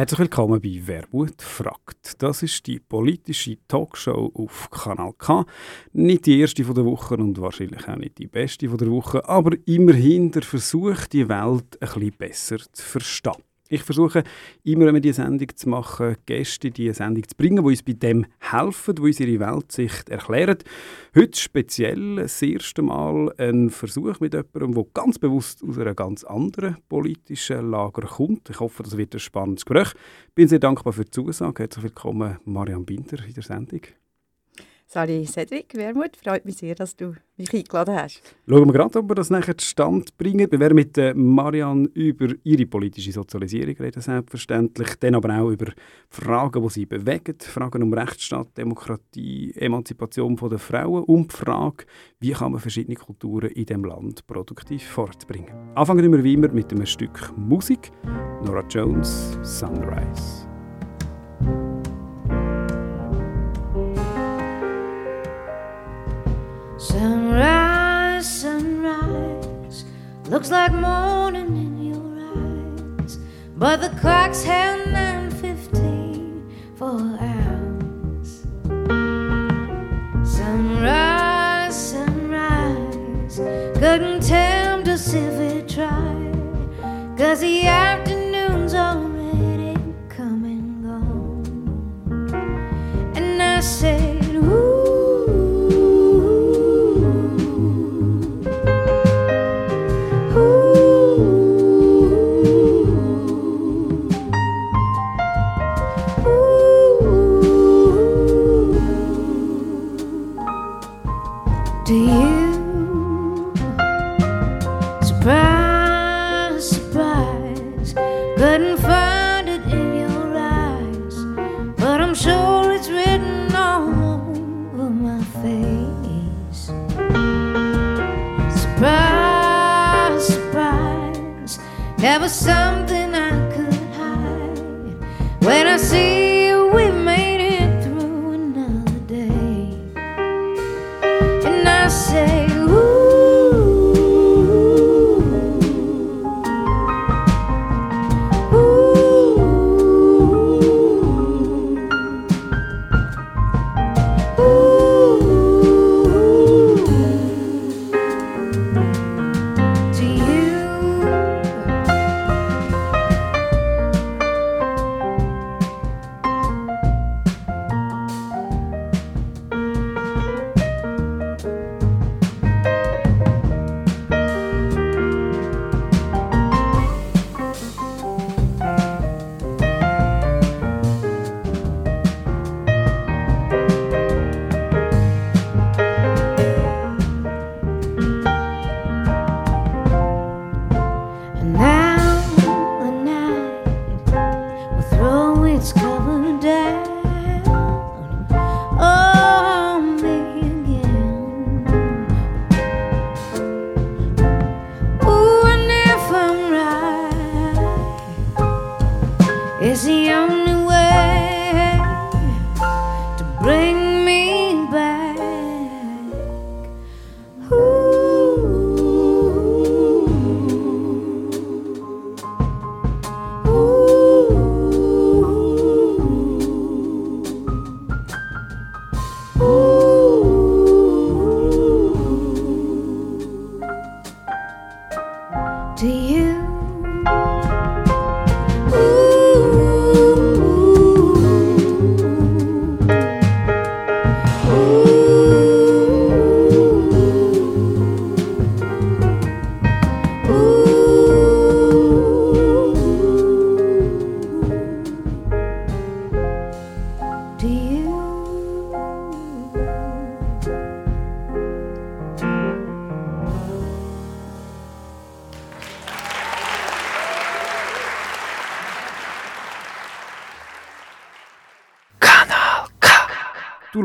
Herzlich willkommen bei Wermut fragt. Das ist die politische Talkshow auf Kanal K. Nicht die erste von der Woche und wahrscheinlich auch nicht die beste von der Woche, aber immerhin der Versuch, die Welt ein bisschen besser zu verstehen. Ich versuche immer, wenn wir diese Sendung zu machen, Gäste diese Sendung zu bringen, die uns bei dem helfen, die uns ihre Weltsicht erklären. Heute speziell das erste Mal ein Versuch mit jemandem, der ganz bewusst aus einer ganz anderen politischen Lager kommt. Ich hoffe, das wird ein spannendes Gespräch. Ich bin sehr dankbar für die Zusage. Herzlich willkommen, Marianne Binder, in der Sendung. Sali Cedric Wermut, freut mich sehr, dass du mich eingeladen hast. Schauen wir gerade, ob wir das nachher zustande bringen. Wir werden mit äh, Marianne über ihre politische Sozialisierung reden, selbstverständlich. Dann aber auch über Fragen, die sie bewegen. Fragen um Rechtsstaat, Demokratie, Emanzipation der Frauen und die Frage, wie kann man verschiedene Kulturen in diesem Land produktiv fortbringen. Anfangen wir wie immer mit einem Stück Musik. Nora Jones, Sunrise. Sunrise, sunrise, looks like morning in your eyes, but the clock's held 9:15 for hours. Sunrise, sunrise, couldn't tempt us if we tried, cause the afternoon's already come and gone. And I said, surprise, surprise? Couldn't find it in your eyes, but I'm sure it's written all over my face. Surprise, surprise, never something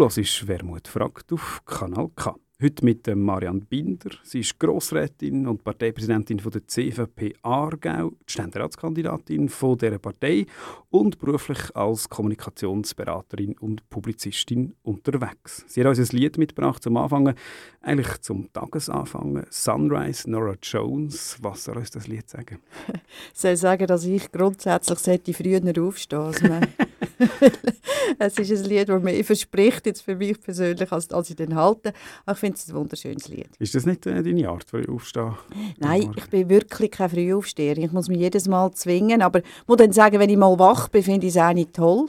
Du hörst «Wermut fragt» auf Kanal K. Heute mit Marianne Binder. Sie ist Grossrätin und Parteipräsidentin von der CVP Aargau, die Ständeratskandidatin von dieser Partei und beruflich als Kommunikationsberaterin und Publizistin unterwegs. Sie hat uns ein Lied mitgebracht zum Anfangen, eigentlich zum Tagesanfang. Sunrise, Nora Jones. Was soll uns das Lied sagen? Ich soll sagen, dass ich grundsätzlich sollte früher aufstehen also Es ist ein Lied, das mir verspricht, jetzt für mich persönlich, als, als ich den halte. Aber ich finde es ein wunderschönes Lied. Ist das nicht äh, deine Art, früh aufstehen? Nein, ich bin wirklich kein Frühaufsteher. Ich muss mich jedes Mal zwingen. Aber ich muss dann sagen, wenn ich mal wach bin, finde ich es auch nicht toll.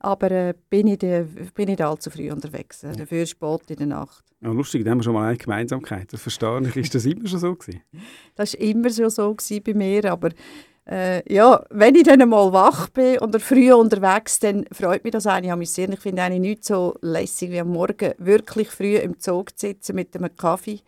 Aber äh, bin, ich de, bin nicht allzu früh unterwegs. Äh, dafür spät in der Nacht. Ja, lustig, da haben wir schon mal eine Gemeinsamkeit. Das verstehe ich. Ist das immer schon so gewesen? Das war immer schon so bei mir. Aber äh, ja, wenn ich dann mal wach bin oder früh unterwegs, dann freut mich das eigentlich an mich sehr. Ich finde eigentlich nicht so lässig wie am Morgen wirklich früh im Zug zu sitzen mit einem Kaffee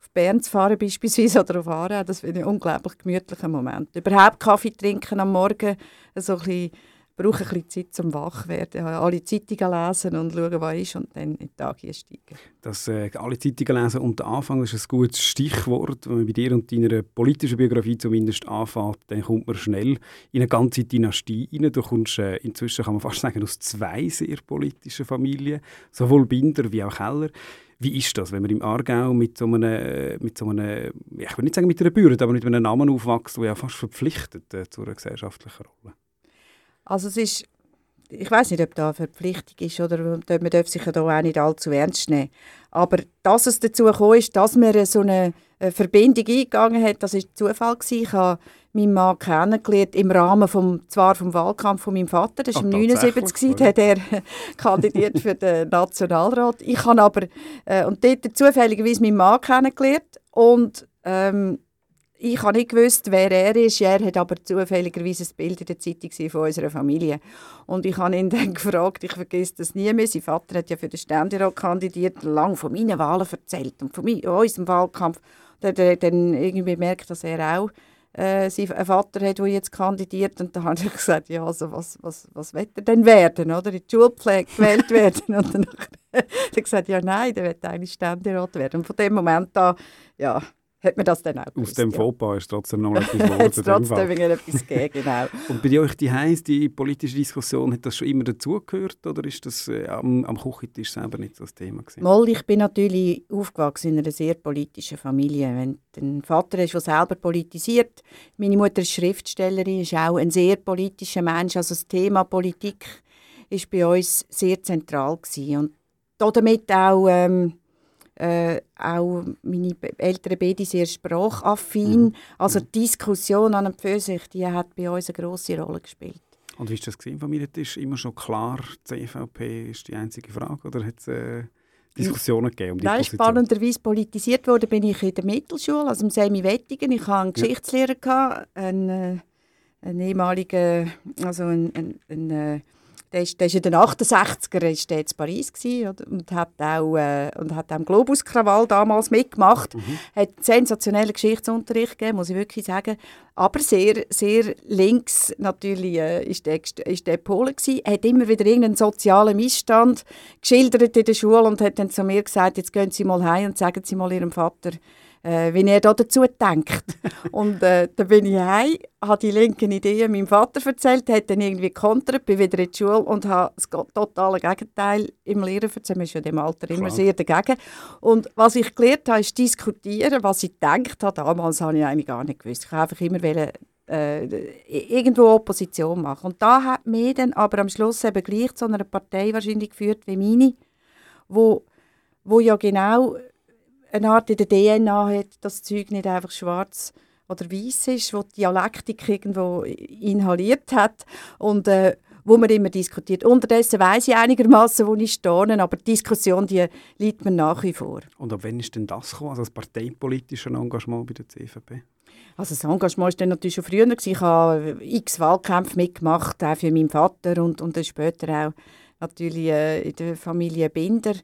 auf Bern zu fahren beispielsweise oder auf Aarau. Das finde ich einen unglaublich gemütlichen Moment. Überhaupt Kaffee trinken am Morgen, so ein bisschen brauche ein bisschen Zeit zum Wachwerden, alle Zeitungen lesen und schauen, was ist und dann in den Tag einsteigen. Das äh, alle Zeitungen lesen und der Anfang ist ein gutes Stichwort. Wenn man bei dir und deiner politischen Biografie zumindest anfängt, dann kommt man schnell in eine ganze Dynastie rein. Du kommst äh, inzwischen, kann man fast sagen, aus zwei sehr politischen Familien, sowohl Binder wie auch Keller. Wie ist das, wenn man im Aargau mit so einem, äh, mit so einem ich will nicht sagen mit einer Bürde, aber mit einem Namen aufwächst, der ja fast verpflichtet äh, zu einer gesellschaftlichen Rolle? Also es ist, ich weiß nicht, ob da eine Verpflichtung ist oder man darf sich ja da auch nicht allzu ernst nehmen. Aber dass es dazu gekommen ist, dass man so eine, Verbindung eingegangen hat, das war Zufall. Gewesen. Ich habe meinen Mann kennengelernt im Rahmen vom, zwar vom Wahlkampf von meinem Vater, das war im 79, hat er kandidiert für den Nationalrat. Ich habe aber, äh, und dort zufälligerweise meinen Mann kennengelernt und ähm, ich habe nicht gewusst, wer er ist. Er hat aber zufälligerweise ein Bild in der Zeitung von unserer Familie. Und ich habe ihn dann gefragt, ich vergesse das nie mehr. Sein Vater hat ja für den Ständerat kandidiert, lange von meinen Wahlen erzählt und von unserem Wahlkampf. Und er hat dann irgendwie gemerkt, dass er auch äh, Vater hat, der jetzt kandidiert. Und dann habe ich gesagt, ja, also was, was, was wird er denn werden? Oder? In die Schulpflege gewählt werden? Und dann hat er gesagt, ja, nein, der wird eigentlich Ständerat werden. Und von dem Moment an, ja, hat man das dann auch gewusst, Aus dem ja. Fauxpas ist trotzdem noch etwas geworden. Trotzdem etwas gegeben, genau. Und bei euch die heiß die politische Diskussion, hat das schon immer dazugehört oder ist das äh, am, am Küchentisch selber nicht so das Thema gewesen? Mal, ich bin natürlich aufgewachsen in einer sehr politischen Familie. Wenn ein Vater ist, der selber politisiert, meine Mutter ist Schriftstellerin, ist auch ein sehr politischer Mensch, also das Thema Politik ist bei uns sehr zentral gewesen. und damit auch ähm, äh, auch meine älteren beide sehr sprachaffin. Mhm. Also die Diskussion an und für sich, die hat bei uns eine grosse Rolle gespielt. Und wie war das im Familientisch? Immer schon klar, die CVP ist die einzige Frage oder hat es äh, Diskussionen gegeben um die Nein, Position? spannenderweise politisiert wurde bin ich in der Mittelschule, also im Semi Wettigen. Ich hatte einen Geschichtslehrer, gehabt, einen, äh, einen ehemaligen, also einen, einen, einen äh, der ist, der ist in den 68er ist der in Paris gewesen, und hat auch äh, und hat am Globus-Krawall damals mitgemacht. Mhm. Hat sensationellen Geschichtsunterricht gegeben, muss ich wirklich sagen. Aber sehr, sehr links natürlich äh, ist der, ist der Pole gewesen. Er hat immer wieder irgendeinen sozialen Missstand geschildert in der Schule und hat dann zu mir gesagt, jetzt gehen Sie mal heim und sagen Sie mal Ihrem Vater, äh, wie er da dazu denkt. und äh, dann bin ich heim, habe die linken Ideen meinem Vater erzählt, hat dann irgendwie kontert, bin wieder in die Schule und habe das totale Gegenteil im Lehrer erzählt. Man ist ja dem Alter immer Klar. sehr dagegen. Und was ich gelernt habe, ist diskutieren, was ich gedacht habe. Damals habe ich eigentlich gar nicht gewusst. Ich habe einfach immer wollen, äh, irgendwo Opposition machen. Und da hat mir dann aber am Schluss eben gleich zu einer Partei wahrscheinlich geführt wie meine, wo, wo ja genau eine Art in der DNA hat, dass das Zeug nicht einfach schwarz oder weiß ist, wo die Dialektik irgendwo inhaliert hat und äh, wo man immer diskutiert. Unterdessen weiß ich einigermaßen, wo ich stehe, aber die Diskussion die liegt mir nach wie vor. Und ab wann ist denn das gekommen, also das parteipolitische Engagement bei der CVP? Also das Engagement war dann natürlich schon früher. Ich habe x Wahlkämpfe mitgemacht, auch für meinen Vater und, und dann später auch natürlich äh, in der Familie Binder.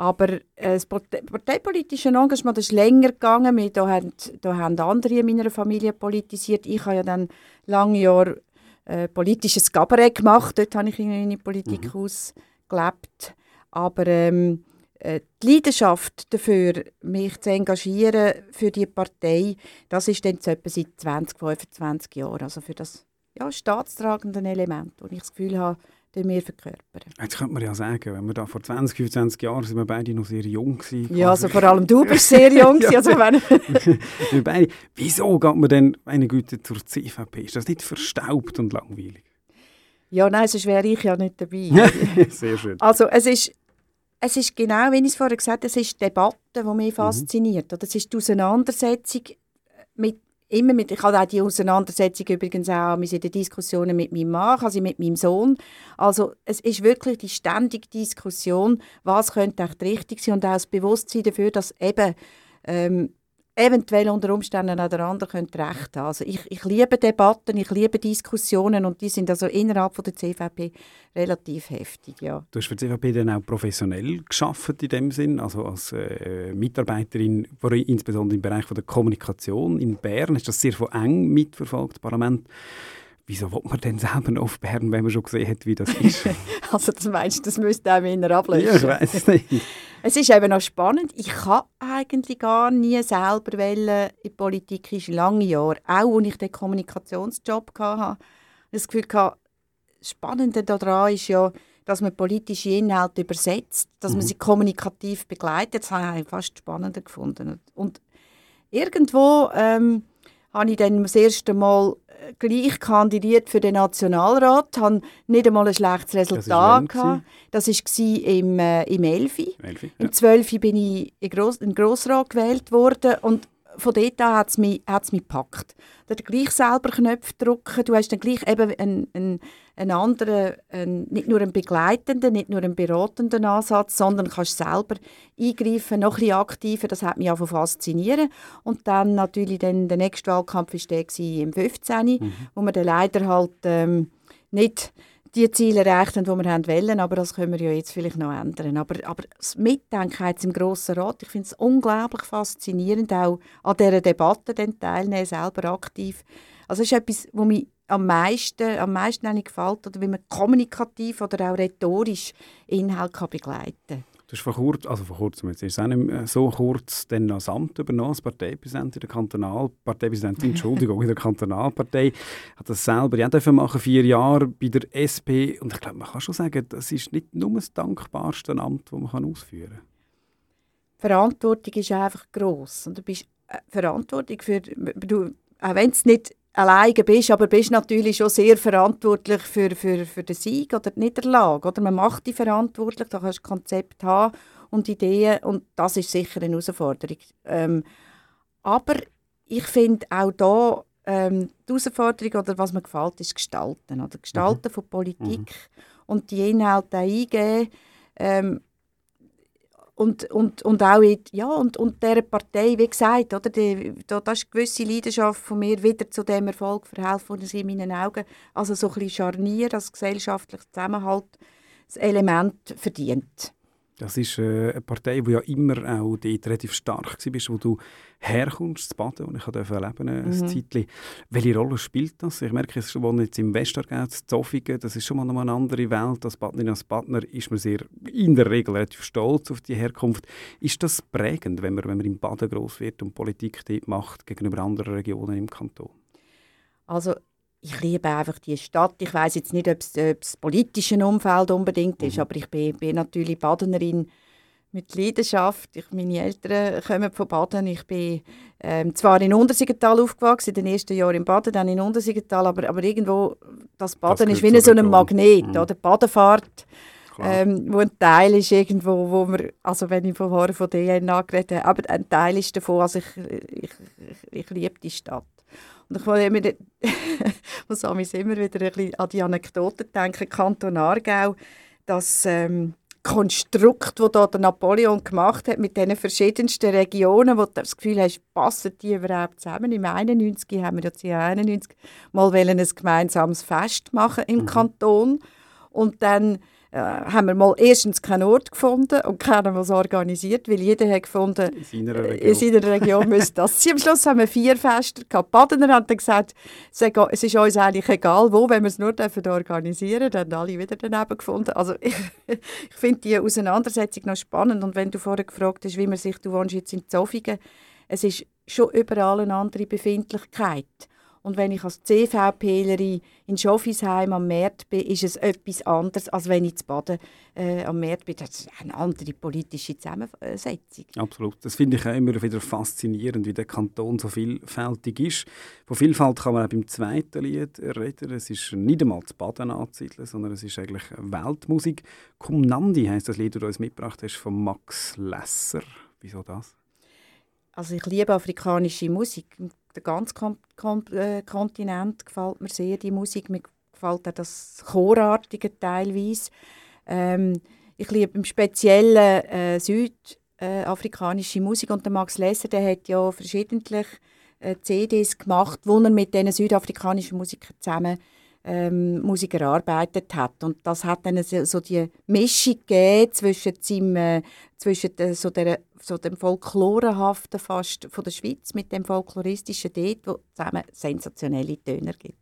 Aber äh, das parteipolitische Engagement ist länger gegangen. da, haben, da haben andere in meiner Familie politisiert. Ich habe ja dann lange Jahre äh, politisches Kabarett gemacht. Dort habe ich in meine Politik mhm. ausgelebt. Aber ähm, äh, die Leidenschaft dafür, mich zu engagieren für die Partei, das ist dann etwa seit 20, 25 Jahren. Also für das ja, staatstragende Element, wo ich das Gefühl habe, den wir verkörpern. Jetzt könnte man ja sagen, wenn wir da vor 20, 25 Jahren sind wir beide noch sehr jung gewesen. Ja, also vor allem du bist sehr jung. ja. also wenn wir beide, wieso geht man denn, meine Güte, zur CVP? Ist das nicht verstaubt und langweilig? Ja, nein, sonst wäre ich ja nicht dabei. sehr schön. Also es ist, es ist genau, wie ich es vorher gesagt habe, es ist die Debatte, die mich mhm. fasziniert. Mhm. Oder es ist die Auseinandersetzung mit immer mit, ich hatte auch die Auseinandersetzung übrigens auch in den Diskussionen mit meinem Mann, also mit meinem Sohn. Also es ist wirklich die ständige Diskussion, was könnte richtig sein und auch das Bewusstsein dafür, dass eben ähm, eventuell unter Umständen auch der andere könnte recht haben. Also ich, ich liebe Debatten, ich liebe Diskussionen und die sind also innerhalb von der CVP relativ heftig, ja. Du hast für die CVP dann auch professionell geschafft in dem Sinn, also als äh, Mitarbeiterin, insbesondere im Bereich von der Kommunikation in Bern, hast das sehr von eng mitverfolgt, Parlament. Wieso will man denn selber noch auf Bern, wenn man schon gesehen hat, wie das ist? also das meinst du, das müsste auch wieder ablösen? Ja, ich weiß es nicht. es ist eben noch spannend. Ich habe eigentlich gar nie selber in die Politik ist lange Jahre, auch als ich den Kommunikationsjob hatte. Das Gefühl hatte, das Spannende daran ist ja, dass man politische Inhalte übersetzt, dass mhm. man sie kommunikativ begleitet. Das habe ich fast spannender gefunden. Und irgendwo ähm, habe ich dann das erste Mal gleich kandidiert für den Nationalrat, habe nicht einmal ein schlechtes Resultat das gehabt. Das war im, äh, im 11. Elfi, ja. Im 12. bin ich in, Gross, in Grossrat gewählt worden und von dort an hat es mich, hat's mich gepackt. Du gleich selber Knöpfe drücken, du hast dann gleich eben einen, einen, einen anderen, einen, nicht nur einen begleitenden, nicht nur einen beratenden Ansatz, sondern kannst selber eingreifen, noch ein bisschen aktiver, das hat mich auch faszinieren. Und dann natürlich dann, der nächste Wahlkampf war der im 15., mhm. wo man dann leider halt ähm, nicht die Ziele erreicht haben, die wir haben wollen, aber das können wir ja jetzt vielleicht noch ändern. Aber, aber das Mitdenken jetzt im Grossen Rat, ich finde es unglaublich faszinierend, auch an dieser Debatte teilnehmen, selber aktiv. Also es ist etwas, was mich am meisten, am meisten gefällt, oder wie man kommunikativ oder auch rhetorisch Inhalt begleiten kann. Du hast vor kurzem, also vor kurzem, jetzt ist es auch nicht so kurz, dann das Amt übernommen, als Parteipräsidentin der Kantonal, Parteipräsidentin, Entschuldigung, in der Kantonalpartei, hat das selber ja dürfen machen, vier Jahre bei der SP und ich glaube, man kann schon sagen, das ist nicht nur das dankbarste Amt, das man ausführen kann. Verantwortung ist einfach gross. Und du bist äh, Verantwortung für, du, auch wenn es nicht alleine bist, aber bist natürlich schon sehr verantwortlich für, für, für den Sieg oder die Niederlage. Oder? Man macht die verantwortlich, da kannst du Konzept haben und Ideen und das ist sicher eine Herausforderung. Ähm, aber ich finde auch da ähm, die Herausforderung oder was mir gefällt, ist Gestalten. Oder Gestalten mhm. von Politik mhm. und die Inhalte eingeben. Ähm, und, und, und auch in, ja, und, und dieser Partei, wie gesagt, oder, die, da, das ist eine gewisse Leidenschaft von mir, wieder zu dem Erfolg verhelfen, den sie in meinen Augen, also so ein bisschen Scharnier, das gesellschaftliches Zusammenhalt, das Element verdient. Das ist äh, eine Partei, die ja immer auch dort relativ stark war, wo du herkommst, zu Baden, und ich durfte erleben äh, mhm. ein Zeitchen. Welche Rolle spielt das? Ich merke, ich wohne jetzt im Westergau, in Zofingen, das ist schon mal eine andere Welt. Als Badnerin, als Partner ist man sehr, in der Regel relativ stolz auf die Herkunft. Ist das prägend, wenn man, wenn man in Baden groß wird und Politik dort macht, gegenüber anderen Regionen im Kanton? Also ich liebe einfach die Stadt. Ich weiß jetzt nicht, ob es das politische Umfeld unbedingt ist, mhm. aber ich bin, bin, natürlich Badenerin mit Leidenschaft. Ich, meine Eltern kommen von Baden. Ich bin ähm, zwar in Untersiggenthal aufgewachsen, in den ersten Jahren in Baden, dann in Untersiggenthal, aber, aber irgendwo, das Baden das ist wie so ein Magnet, mhm. oder? Badefahrt. Ähm, wo ein Teil ist irgendwo, wo wir, also wenn ich vorher von DNA geredet habe, aber ein Teil ist davon, also ich, ich, ich, ich liebe die Stadt. Und ich immer, muss immer wieder ein bisschen an die Anekdote denken, Kanton Aargau, das ähm, Konstrukt, das da der Napoleon gemacht hat mit diesen verschiedensten Regionen, wo du das Gefühl hast, passen die überhaupt zusammen? Im 91 haben wir ja 91 mal ein gemeinsames Fest machen im mhm. Kanton und dann äh, haben wir mal erstens keinen Ort gefunden und keiner, was organisiert, weil jeder hat gefunden, in seiner äh, Region, in seiner Region müsste das sein. Am Schluss haben wir vier Feste gehabt. Badener haben dann gesagt, es ist- uns eigentlich egal wo, wenn wir es nur dürfen organisieren dann haben alle wieder daneben gefunden. Also ich, ich finde die Auseinandersetzung noch spannend und wenn du vorher gefragt hast, wie man sich, du wohnst jetzt in Zofingen, es ist schon überall eine andere Befindlichkeit. Und wenn ich als CVPlerin in Schoffisheim am Markt bin, ist es etwas anderes, als wenn ich zu Baden äh, am Markt bin. Das ist eine andere politische Zusammensetzung. Absolut. Das finde ich auch immer wieder faszinierend, wie der Kanton so vielfältig ist. Von Vielfalt kann man auch beim zweiten Lied reden. Es ist nicht einmal zu Baden anzusiedeln, sondern es ist eigentlich Weltmusik. «Cum Nandi» heisst das Lied, das du uns mitgebracht hast, von Max Lesser. Wieso das? Also ich liebe afrikanische Musik. Der ganze Kon Kon äh, Kontinent gefällt mir sehr, die Musik. Mir gefällt auch das Chorartige teilweise. Ähm, ich liebe im Speziellen äh, südafrikanische Musik und der Max Lesser, der hat ja verschiedentlich äh, CDs gemacht, wo er mit diesen südafrikanischen Musikern zusammen ähm, Musik erarbeitet hat. Und das hat dann so, so die Mischung gegeben zwischen, seinem, äh, zwischen der, so, der, so dem Folklorehaften fast von der Schweiz mit dem folkloristischen dort, wo zusammen sensationelle Töne gibt.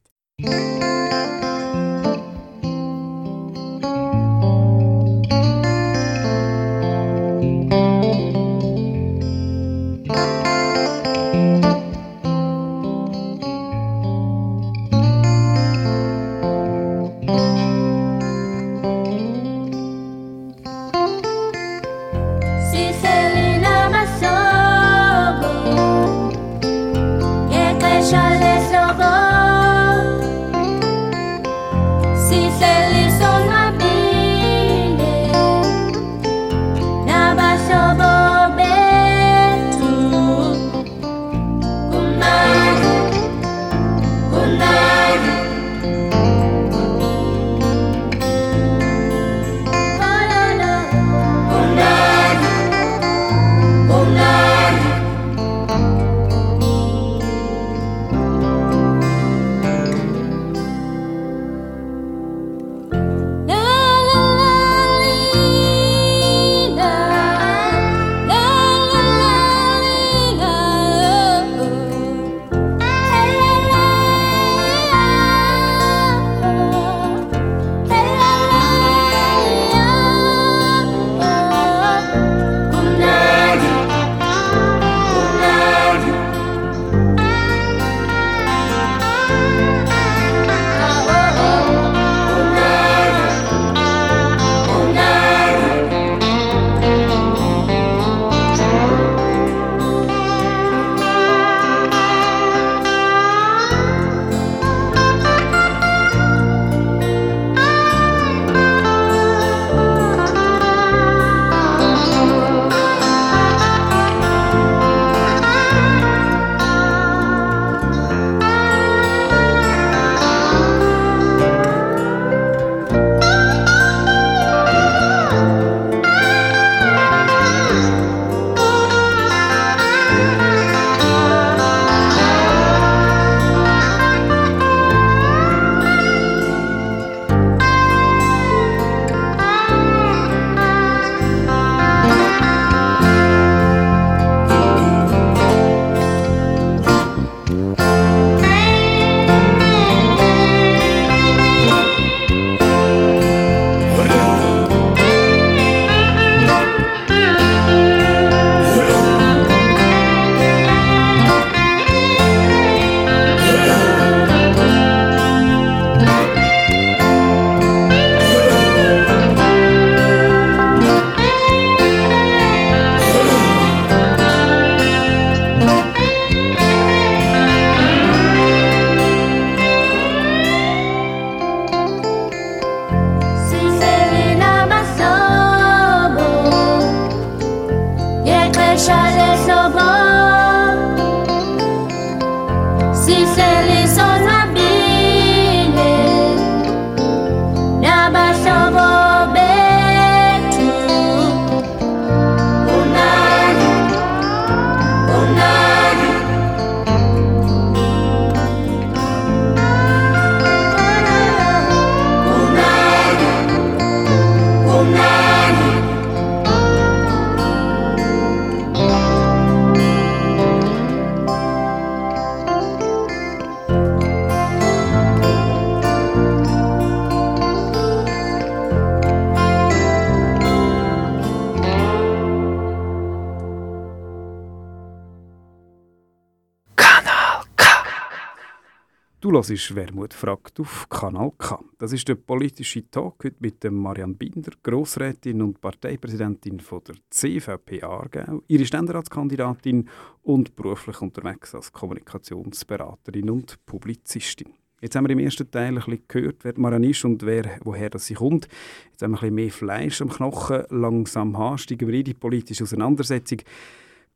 Du hörst «Wermut fragt» auf Kanal K. Das ist der politische Talk heute mit Marianne Binder, Grossrätin und Parteipräsidentin von der CVP Aargau, ihre Ständeratskandidatin und beruflich unterwegs als Kommunikationsberaterin und Publizistin. Jetzt haben wir im ersten Teil ein bisschen gehört, wer Marianne ist und wer, woher sie kommt. Jetzt haben wir ein bisschen mehr Fleisch am Knochen. Langsam steigen wir in die politische Auseinandersetzung.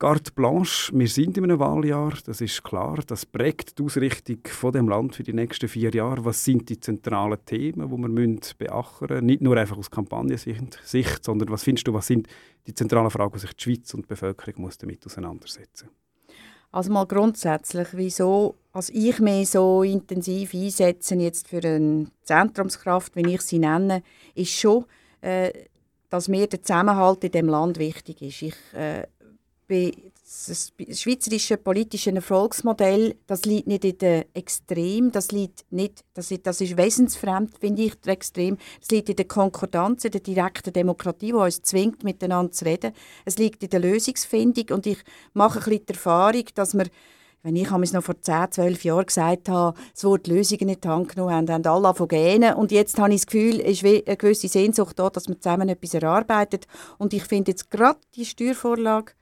Carte Blanche, wir sind in einem Wahljahr, das ist klar. Das prägt die Ausrichtung von dem Land für die nächsten vier Jahre. Was sind die zentralen Themen, die wir müssen beachten müssen? Nicht nur einfach aus Kampagnensicht, sondern was findest du, was sind die zentralen Fragen, die sich die Schweiz und die Bevölkerung muss damit auseinandersetzen Also mal grundsätzlich, wieso also ich mich so intensiv einsetze jetzt für eine Zentrumskraft, wie ich sie nenne, ist schon, äh, dass mir der Zusammenhalt in dem Land wichtig ist. Ich äh, das schweizerische politische Erfolgsmodell, das liegt nicht in den Extrem, das liegt nicht, das ist, das ist wesensfremd, finde ich, Extrem. Es liegt in der Konkordanz, in der direkten Demokratie, die uns zwingt, miteinander zu reden. Es liegt in der Lösungsfindung und ich mache ein bisschen die Erfahrung, dass wir wenn ich es noch vor 10, 12 Jahren gesagt habe, es Wort Lösungen in die Hand genommen haben, haben alle von gähnen. Und jetzt habe ich das Gefühl, es ist eine gewisse Sehnsucht da, dass man zusammen etwas erarbeitet. Und ich finde jetzt gerade die Steuervorlage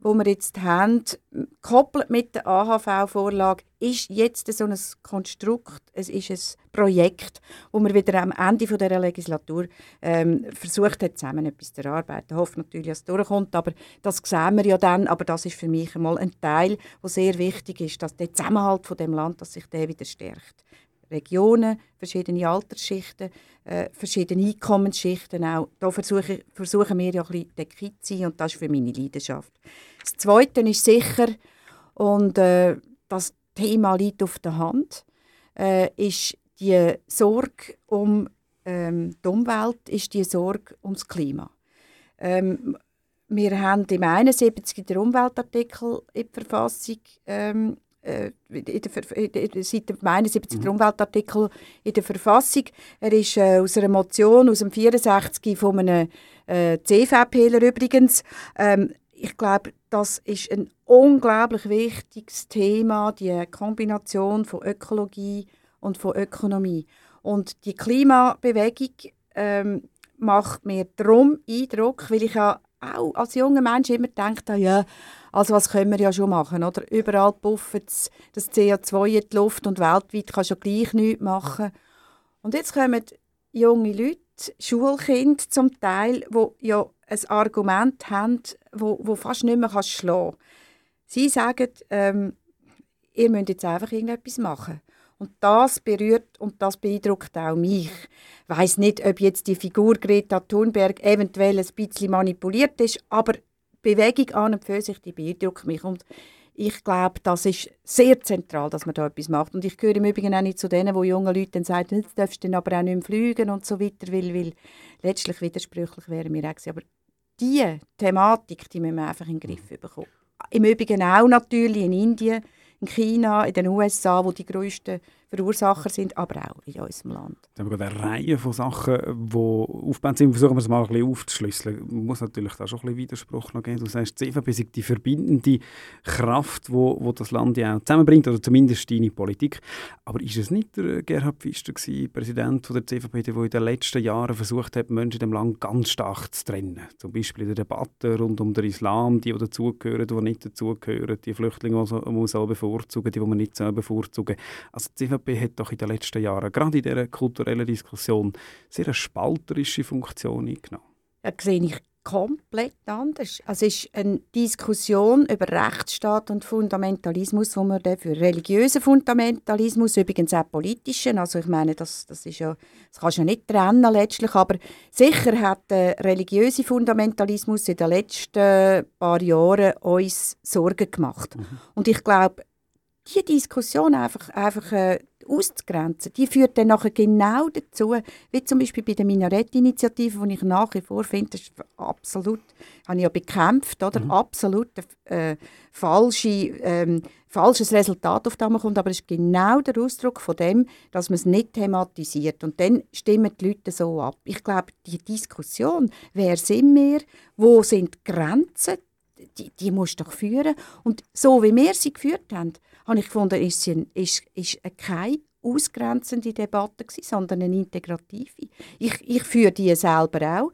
wo wir jetzt haben, gekoppelt mit der AHV-Vorlage, ist jetzt so ein Konstrukt, es ist ein Projekt, wo wir wieder am Ende dieser Legislatur ähm, versucht haben, zusammen etwas zu erarbeiten. Ich hoffe natürlich, dass es durchkommt, aber das sehen wir ja dann. Aber das ist für mich einmal ein Teil, der sehr wichtig ist, dass der Zusammenhalt von dem Land, dass sich der wieder stärkt. Regionen, verschiedene Altersschichten, äh, verschiedene Einkommensschichten auch. Da versuche, versuchen wir ja ein bisschen deckig zu sein und das ist für meine Leidenschaft. Das Zweite ist sicher, und äh, das Thema liegt auf der Hand, äh, ist die Sorge um ähm, die Umwelt, ist die Sorge ums Klima. Ähm, wir haben im 71 den Umweltartikel in der Verfassung ähm, äh, in der, seit dem 71 mhm. Umweltartikel in der Verfassung. Er ist äh, aus einer Motion aus dem 64 von einem äh, CVPler übrigens. Ähm, ich glaube, das ist ein unglaublich wichtiges Thema, die Kombination von Ökologie und von Ökonomie. Und die Klimabewegung ähm, macht mir darum Eindruck, weil ich ja auch als junger Mensch immer gedacht habe, ja, also was können wir ja schon machen, oder? Überall puffen das CO2 in die Luft und weltweit kannst du ja gleich nichts machen. Und jetzt kommen junge Leute, Schulkinder zum Teil, die ja ein Argument haben, wo, wo fast nicht mehr schlagen Sie sagen, ähm, ihr müsst jetzt einfach irgendetwas machen. Und das berührt und das beeindruckt auch mich. Ich weiss nicht, ob jetzt die Figur Greta Thunberg eventuell ein bisschen manipuliert ist, aber Bewegung an und für sich, die beeindruckt mich. Und ich glaube, das ist sehr zentral, dass man da etwas macht. Und ich gehöre im Übrigen auch nicht zu denen, wo junge Leute dann sagen, jetzt darfst du dann aber auch nicht mehr fliegen und so weiter, weil, weil letztlich widersprüchlich wäre mir auch. Aber diese Thematik, die müssen wir einfach in den Griff bekommen. Im Übrigen auch natürlich in Indien, in China, in den USA, wo die grössten Verursacher sind, aber auch in unserem Land. Da haben wir eine Reihe von Sachen, die aufgebaut sind. Versuchen wir es mal ein bisschen aufzuschlüsseln. Man muss natürlich da schon ein bisschen Widerspruch noch geben. Du sagst, die CVP ist die verbindende Kraft, die wo, wo das Land ja auch zusammenbringt, oder zumindest deine Politik. Aber ist es nicht der Gerhard Pfister, gewesen, Präsident der CVP, der in den letzten Jahren versucht hat, Menschen in dem Land ganz stark zu trennen? Zum Beispiel in der Debatte rund um den Islam, die, die dazugehören, die nicht dazugehören, die Flüchtlinge, die man bevorzugen, die, die man nicht bevorzugen Also die SVP hat doch in den letzten Jahren, gerade in dieser kulturellen Diskussion, sehr eine spalterische Funktion eingenommen. Ja, sehe ich komplett anders. Also es ist eine Diskussion über Rechtsstaat und Fundamentalismus, wo man für religiösen Fundamentalismus, übrigens auch politischen, also ich meine, das, das ist ja, das kannst du ja nicht trennen letztlich, aber sicher hat der religiöse Fundamentalismus in den letzten paar Jahren uns Sorgen gemacht. Mhm. Und ich glaube, die Diskussion einfach, einfach äh, auszugrenzen, die führt dann nachher genau dazu, wie zum Beispiel bei der Minarett-Initiative, die ich nach wie vor finde, das ist absolut, habe ich ja bekämpft, oder? Mhm. absolut äh, falsche, ähm, falsches Resultat auf das kommt, aber es ist genau der Ausdruck von dem, dass man es nicht thematisiert und dann stimmen die Leute so ab. Ich glaube, die Diskussion, wer sind wir, wo sind die Grenzen, die, die musst du doch führen und so wie wir sie geführt haben, habe ich gefunden, ist, sie, ist, ist keine ausgrenzende Debatte, gewesen, sondern eine integrative. Ich, ich führe die selber auch.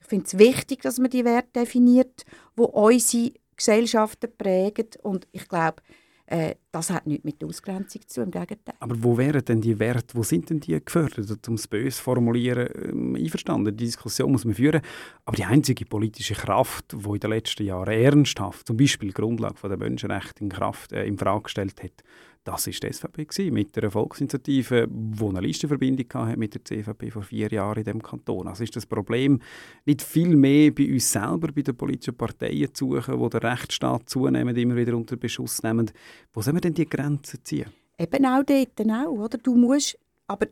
Ich finde es wichtig, dass man die Werte definiert, wo unsere Gesellschaften prägen. Und ich glaube, äh, das hat nichts mit Ausgrenzung zu im Gegenteil. Aber wo wären denn die Werte, wo sind denn die gefördert? Um es böse zu formulieren, ähm, einverstanden, die Diskussion muss man führen. Aber die einzige politische Kraft, die in den letzten Jahren ernsthaft, zum Beispiel die Grundlage der Menschenrechte in, Kraft, äh, in Frage gestellt hat, das war die SVP gewesen, mit der Volksinitiative, die eine Listenverbindung hatte mit der CVP vor vier Jahren in diesem Kanton. Also ist das Problem nicht viel mehr bei uns selber, bei den politischen Parteien zu suchen, wo der Rechtsstaat zunehmend immer wieder unter Beschuss nehmen. Wo sollen wir denn die Grenzen ziehen? Eben auch dort, auch, oder? Du musst, aber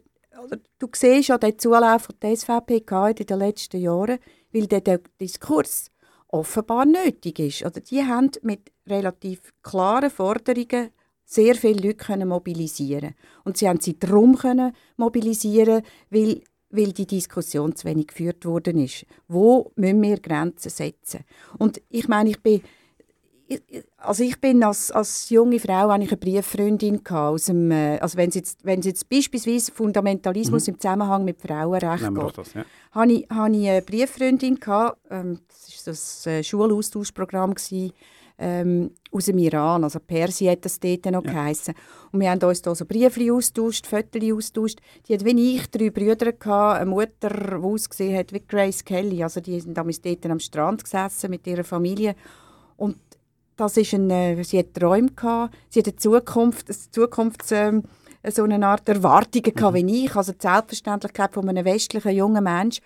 oder, du siehst ja den Zulauf, die SVP in den letzten Jahren, weil der Diskurs offenbar nötig ist. Oder die haben mit relativ klaren Forderungen sehr viele Leute können mobilisieren Und sie haben sie darum können mobilisieren, weil, weil die Diskussion zu wenig geführt worden ist. Wo müssen wir Grenzen setzen? Und ich meine, ich bin also ich bin als, als junge Frau eine Brieffreundin aus dem, äh, also wenn es jetzt, wenn es jetzt beispielsweise Fundamentalismus mhm. im Zusammenhang mit Frauenrecht geht, das, ja. habe ich, habe ich eine Brieffreundin gehabt, ähm, das war das äh, Schulaustauschprogramm gewesen, ähm, aus dem Iran, also Persi hat das dort noch ja. geheissen. Und wir haben uns da so Briefe austauscht, Fotos austauscht. Die hat wie ich drei Brüder gehabt, eine Mutter, die ausgesehen hat wie Grace Kelly, also die sind damals dort am Strand gesessen mit ihrer Familie und das ist eine, sie hat Träume gehabt, sie hat eine Zukunft, eine Zukunfts, ähm, so eine Art Erwartungen gehabt mhm. wie ich, also die Selbstverständlichkeit von einem westlichen jungen Mensch.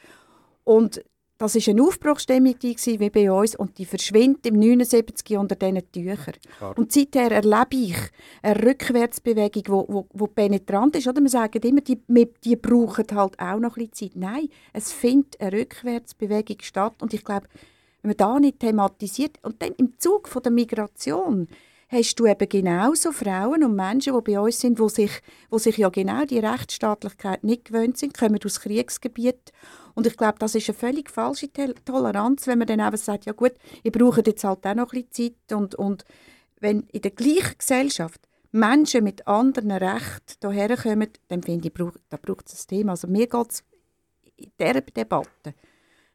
Und das war eine Aufbruchstimmung wie bei uns und die verschwindet im 79 unter diesen Tüchern. Klar. Und seither erlebe ich eine Rückwärtsbewegung, die wo, wo, wo penetrant ist. Oder? Wir sagen immer, die, die brauchen halt auch noch ein bisschen Zeit. Nein, es findet eine Rückwärtsbewegung statt und ich glaube, wenn man da nicht thematisiert und dann im Zug von der Migration hast du eben genauso Frauen und Menschen, die bei uns sind, wo sich, wo sich ja genau die Rechtsstaatlichkeit nicht gewöhnt sind, kommen aus Kriegsgebieten und ich glaube, das ist eine völlig falsche Toleranz, wenn man dann eben sagt, ja gut, ihr braucht jetzt halt auch noch ein bisschen Zeit. Und, und wenn in der gleichen Gesellschaft Menschen mit anderen Rechten hierher kommen, dann finde ich, da braucht es ein Thema. Also mir geht es in dieser Debatte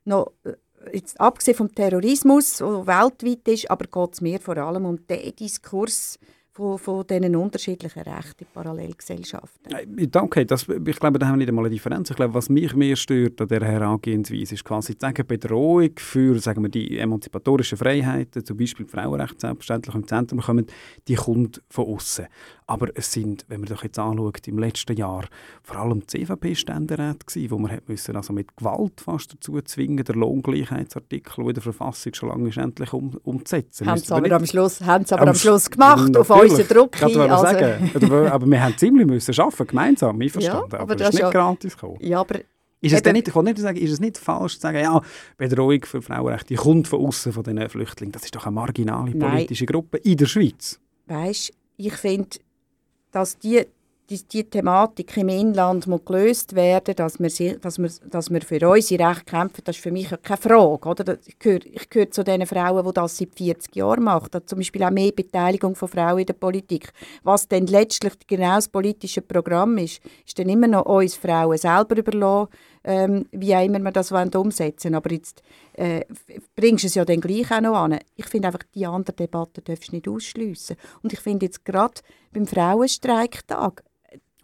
noch, äh, jetzt abgesehen vom Terrorismus, der weltweit ist, aber geht es mir vor allem um den Diskurs, von, von diesen unterschiedlichen Rechten in Parallelgesellschaften. Danke, das, ich glaube, da haben wir nicht einmal eine Differenz. Ich glaube, was mich mehr stört an dieser Herangehensweise, ist quasi zu sagen, Bedrohung für sagen wir, die emanzipatorischen Freiheiten, zum Beispiel die Frauenrechte selbstverständlich im Zentrum kommen, die kommt von außen. Aber es sind, wenn man doch jetzt anschaut, im letzten Jahr vor allem die CVP-Ständeräte gewesen, wo man hat müssen, also mit Gewalt fast dazu zwingen, den Lohngleichheitsartikel, der in der Verfassung schon lange ist, endlich um, umzusetzen. Haben sie aber, am Schluss, haben sie aber am Schluss gemacht, auf unseren Druck hin. Also. Sagen. aber wir haben ziemlich müssen arbeiten, gemeinsam, einverstanden. Ja, aber, aber das ist nicht ja, gratis gekommen. Ja, aber ist es, nicht, ich nicht sagen, ist es nicht falsch zu sagen, ja, Bedrohung für Frauenrechte kommt von außen von diesen Flüchtlingen. Das ist doch eine marginale politische Nein. Gruppe in der Schweiz. Weißt, ich finde, dass die, die, die, Thematik im Inland muss gelöst werden dass wir, dass, wir, dass wir für unsere Rechte kämpfen, das ist für mich keine Frage. Oder? Ich, gehöre, ich zu den Frauen, die das seit 40 Jahren machen. Zum Beispiel auch mehr Beteiligung von Frauen in der Politik. Was dann letztlich genau das politische Programm ist, ist dann immer noch uns Frauen selber überlassen, ähm, wie auch immer wir das umsetzen wollen. Aber jetzt äh, bringst du es ja dann gleich auch noch an. Ich finde einfach, die andere Debatte darfst du nicht ausschliessen. Und ich finde jetzt gerade beim Frauenstreiktag,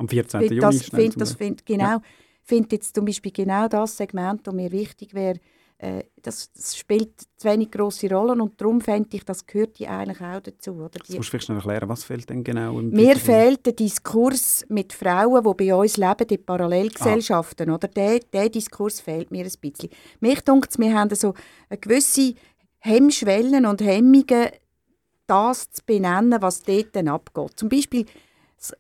am 14. Juni. Das finde das find, genau, ja. finde jetzt zum Beispiel genau das Segment, das mir wichtig wäre, äh, das, das, spielt zu wenig grosse Rollen und darum fände ich, das gehört ja eigentlich auch dazu. Oder? Die, das musst du vielleicht noch erklären, was fehlt denn genau? Im mir fehlt der Diskurs mit Frauen, die bei uns leben, in Parallelgesellschaften. Ah. Oder? Der, der Diskurs fehlt mir ein bisschen. Mich denkt wir haben so eine gewisse Hemmschwellen und Hemmungen, das zu benennen, was dort abgeht. Zum Beispiel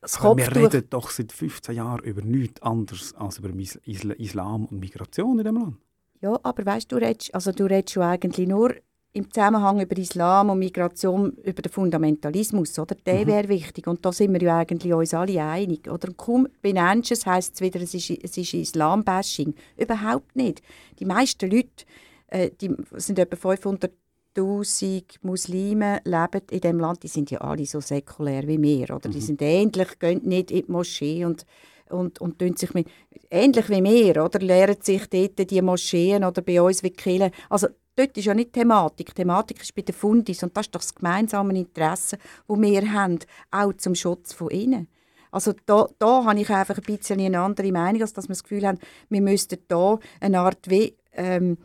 das wir reden doch seit 15 Jahren über nichts anderes als über Islam und Migration in dem Land. Ja, aber weißt du, redest, also du redest schon eigentlich nur im Zusammenhang über Islam und Migration über den Fundamentalismus, oder? Der mhm. wäre wichtig und da sind wir ja eigentlich uns alle einig, oder? kaum benennst es, heisst es wieder, es ist, es ist Islam-Bashing. Überhaupt nicht. Die meisten Leute, äh, die sind etwa 500 100'000 Muslime leben in diesem Land, die sind ja alle so säkulär wie wir, oder? Die sind ähnlich, gehen nicht in die Moschee und und, und sich mit, ähnlich wie wir, oder, lehren sich dort die Moscheen oder bei uns wie Kirchen. Also dort ist ja nicht Thematik. Die Thematik ist bei den Fundis und das ist doch das gemeinsame Interesse, das wir haben, auch zum Schutz von ihnen. Also da, da habe ich einfach ein bisschen eine andere Meinung, als dass wir das Gefühl haben, wir müssten da eine Art wie, ähm,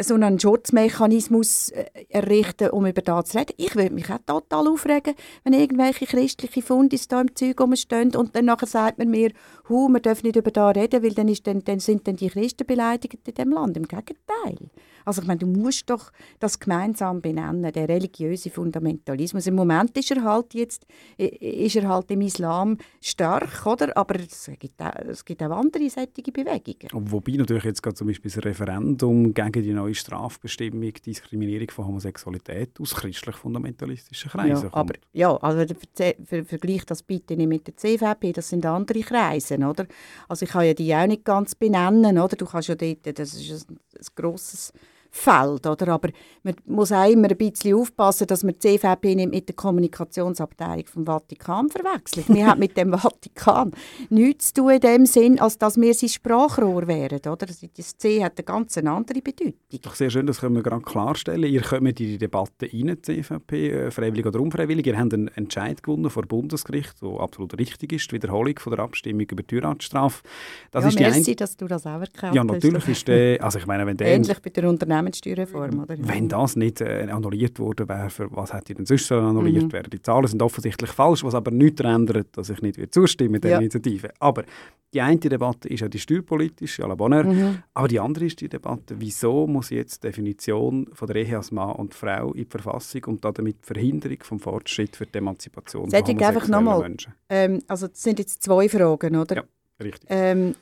so einen Schutzmechanismus äh, errichten, um über das zu reden. Ich würde mich auch total aufregen, wenn irgendwelche christliche Fundis da im Zeug rumstehen und dann nachher sagt man mir, hu, wir dürfen nicht über das reden, weil dann, ist dann, dann sind dann die Christen beleidigt in diesem Land. Im Gegenteil. Also ich meine, du musst doch das gemeinsam benennen, der religiöse Fundamentalismus. Im Moment ist er halt jetzt, ist er halt im Islam stark, oder? Aber es gibt auch, es gibt auch andere solche Bewegungen. Wobei natürlich jetzt gerade zum Beispiel das Referendum gegen die neue Strafbestimmung Diskriminierung von Homosexualität aus christlich-fundamentalistischen Kreisen ja, aber ja, also ver ver vergleich das bitte nicht mit der CVP, das sind andere Kreise, oder? Also ich kann ja die auch nicht ganz benennen, oder? Du kannst ja dort, das ist ein, ein grosses Feld. Oder? Aber man muss auch immer ein bisschen aufpassen, dass man die CVP nicht mit der Kommunikationsabteilung vom Vatikan verwechselt. wir haben mit dem Vatikan nichts zu tun in dem Sinn, als dass wir sein Sprachrohr wären. Oder? Das C hat eine ganz andere Bedeutung. Doch sehr schön, das können wir gerade klarstellen. Ihr kommt in die Debatte rein, die CVP, äh, freiwillig oder unfreiwillig. Ihr habt einen Entscheid gewonnen vor Bundesgericht, der absolut richtig ist, die Wiederholung von der Abstimmung über die Heiratsstrafe. Das ja, ist merci, dass du das auch erkannt Ja, natürlich hast. ist der, also ich meine, wenn der... Ähnlich bei der Unternehmen Unternehmenssteuerreform, oder? Wenn das nicht äh, annulliert worden wäre, für was hätte denn sonst annulliert mhm. werden? Die Zahlen sind offensichtlich falsch, was aber nichts ändert, dass ich nicht zustimmen der ja. Initiative. Aber die eine Debatte ist ja die steuerpolitische, à la Bonheur, mhm. aber die andere ist die Debatte, wieso muss jetzt die Definition von der Ehe als Mann und Frau in die Verfassung und damit die Verhinderung vom Fortschritt für die Emanzipation Sag von einfach nochmal? Ähm, also das sind jetzt zwei Fragen, oder? Ja, richtig. Ähm,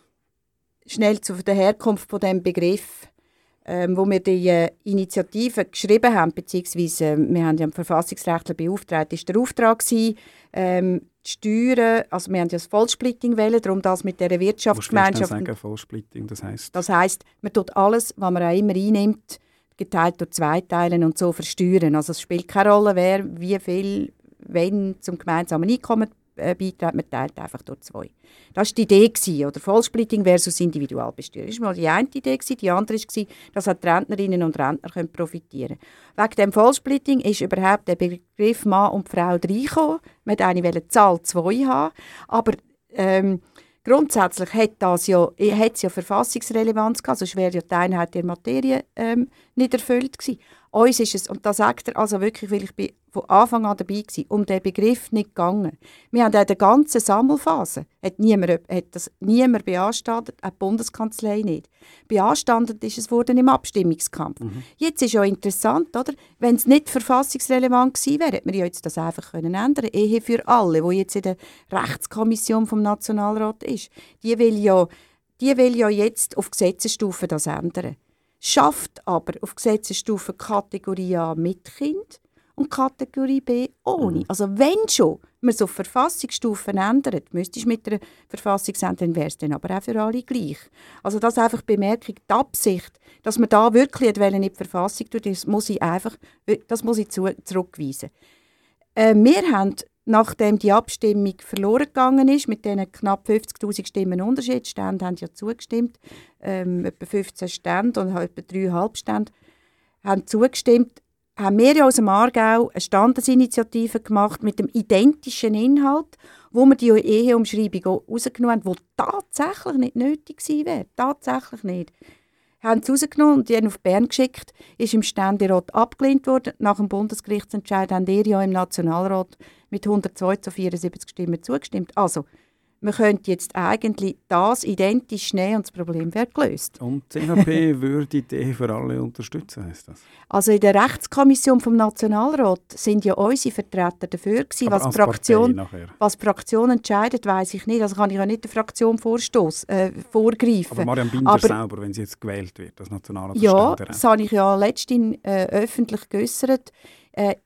schnell zu der Herkunft von dem Begriff ähm, wo wir die äh, Initiative geschrieben haben, beziehungsweise äh, wir haben ja den Verfassungsrechtler beauftragt, ist der Auftrag gewesen, ähm, die Steuern, also wir haben ja das Vollsplitting wählen, darum das mit der Wirtschaftsgemeinschaft. Was sagen, Vollsplitting, das heißt? Das heißt, man tut alles, was man auch immer einnimmt, geteilt durch zwei Teilen und so versteuern. Also es spielt keine Rolle, wer wie viel, wenn zum gemeinsamen Einkommen äh, beiträgt, man teilt einfach durch zwei. Das war die Idee. Gewesen, oder Vollsplitting versus Individualbesteuerung. Das war mal die eine Idee. Gewesen. Die andere war, dass auch die Rentnerinnen und Rentner können profitieren können. Wegen dem Vollsplitting ist überhaupt der Begriff Mann und Frau reingekommen. Man wollte Zahl 2 haben. Aber ähm, grundsätzlich hat das ja, hat es ja Verfassungsrelevanz gehabt, sonst wäre ja die Einheit der Materie ähm, nicht erfüllt gewesen. Uns ist es, und da sagt er also wirklich, weil ich bin von Anfang an dabei war, um den Begriff nicht gegangen. Wir haben in der ganzen Sammelphase, hat, niemand, hat das niemand beanstandet, auch die Bundeskanzlei nicht. Beanstandet ist es worden im Abstimmungskampf. Mhm. Jetzt ist ja interessant, oder? Wenn es nicht verfassungsrelevant gewesen wäre, hätte man ja jetzt das einfach können ändern Ehe für alle, wo jetzt in der Rechtskommission vom Nationalrat ist. Die will ja, die will ja jetzt auf Gesetzesstufe das ändern schafft aber auf Gesetzesstufe Kategorie A mit Kind und Kategorie B ohne. Mhm. Also wenn schon man so Verfassungsstufen ändert, müsste ich mit der Verfassungsänderung wäre es dann aber auch für alle gleich. Also das einfach Bemerkung, die Absicht, dass man da wirklich in die Verfassung tut, das muss ich einfach, das muss ich zu, zurückweisen. Äh, wir haben nachdem die Abstimmung verloren gegangen ist, mit diesen knapp 50'000 Stimmen Unterschied, die Stände haben ja zugestimmt, ähm, etwa 15 Stände und etwa 3,5 Stände haben zugestimmt, haben wir ja aus dem Aargau eine Standesinitiative gemacht mit dem identischen Inhalt, wo wir die Eheumschreibung rausgenommen haben, die tatsächlich nicht nötig gewesen wäre. Tatsächlich nicht haben es rausgenommen und die haben auf Bern geschickt, ist im Ständerat abgelehnt worden. Nach dem Bundesgerichtsentscheid haben ihr ja im Nationalrat mit 102 zu 74 Stimmen zugestimmt. Also, man könnte jetzt eigentlich das identisch nehmen und das Problem wäre gelöst. Und die CVP würde die Idee für alle unterstützen, heißt das? Also in der Rechtskommission vom Nationalrat sind ja unsere Vertreter dafür gewesen, was die, Fraktion, was die Fraktion entscheidet, weiß ich nicht. Also kann ich ja nicht der Fraktion Vorstoß äh, vorgreifen. Aber Marian Binder Aber, selber, wenn sie jetzt gewählt wird, das Nationalrat Ja, das habe ich ja letztens äh, öffentlich geäußert. Äh,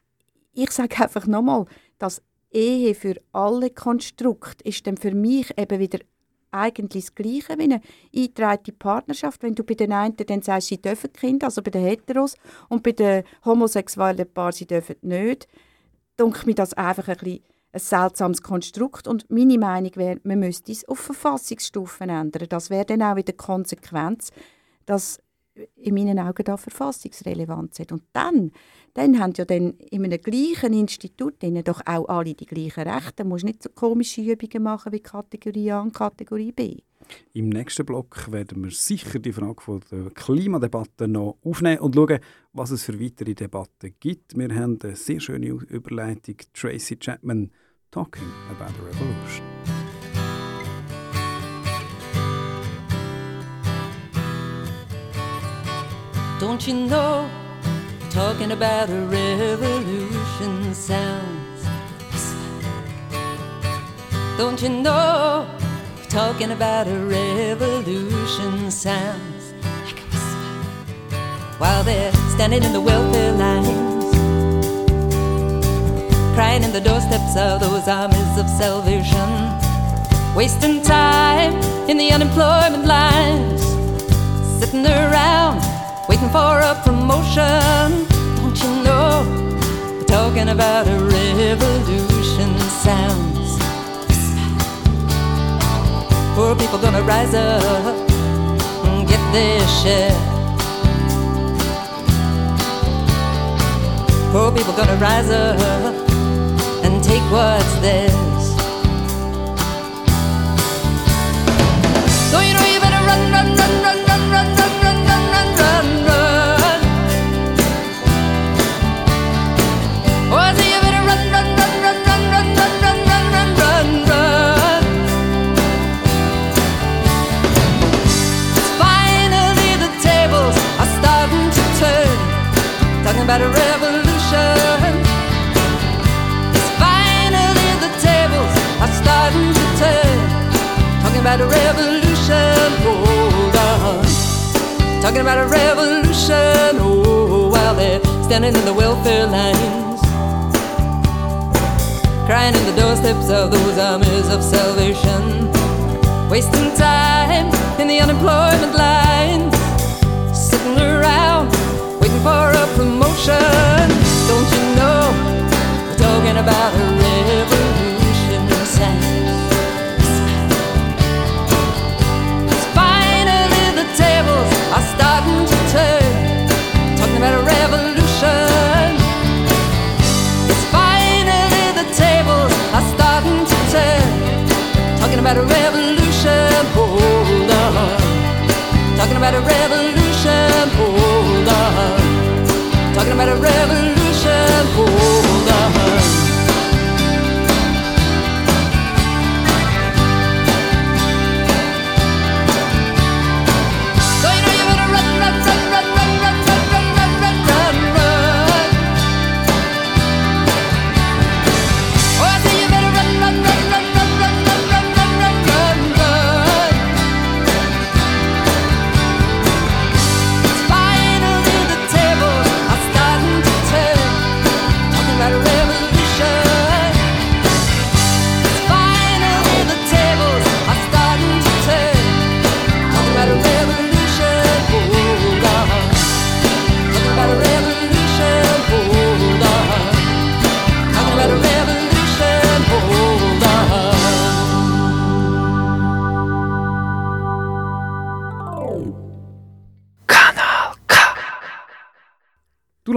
ich sage einfach nochmal, dass Ehe für alle Konstrukt ist dann für mich eben wieder eigentlich das Gleiche wie eine eingetragene Partnerschaft. Wenn du bei den einen dann sagst, sie dürfen Kinder, also bei den Heteros, und bei den homosexuellen Paaren, sie dürfen nicht, denke mir das einfach ein ein seltsames Konstrukt. Und meine Meinung wäre, man müsste es auf Verfassungsstufen ändern. Das wäre dann auch wieder Konsequenz, dass in meinen Augen da Verfassungsrelevanz hat. Und dann, dann haben ja dann in einem gleichen Institut doch auch alle die gleichen Rechte. Du musst nicht so komische Übungen machen wie Kategorie A und Kategorie B. Im nächsten Block werden wir sicher die Frage von der Klimadebatte noch aufnehmen und schauen, was es für weitere Debatten gibt. Wir haben eine sehr schöne Überleitung. Tracy Chapman, Talking About a Revolution. Don't you know, talking about a revolution sounds. Don't you know, talking about a revolution sounds like a whisper. While they're standing in the welfare lines, crying in the doorsteps of those armies of salvation, wasting time in the unemployment lines, sitting around waiting for a promotion. Don't you know? We're talking about a revolution sounds. Poor people gonna rise up and get their share. Poor people gonna rise up and take what's theirs. So you know you better run, run, run, run, run, run, run, about a revolution. It's Finally, the tables are starting to turn. Talking about a revolution. Hold on. Talking about a revolution. Oh, while they're standing in the welfare lines. Crying in the doorsteps of those armies of salvation. Wasting time in the unemployment lines. Sitting around waiting for a. Don't you know? We're talking about about a revolution.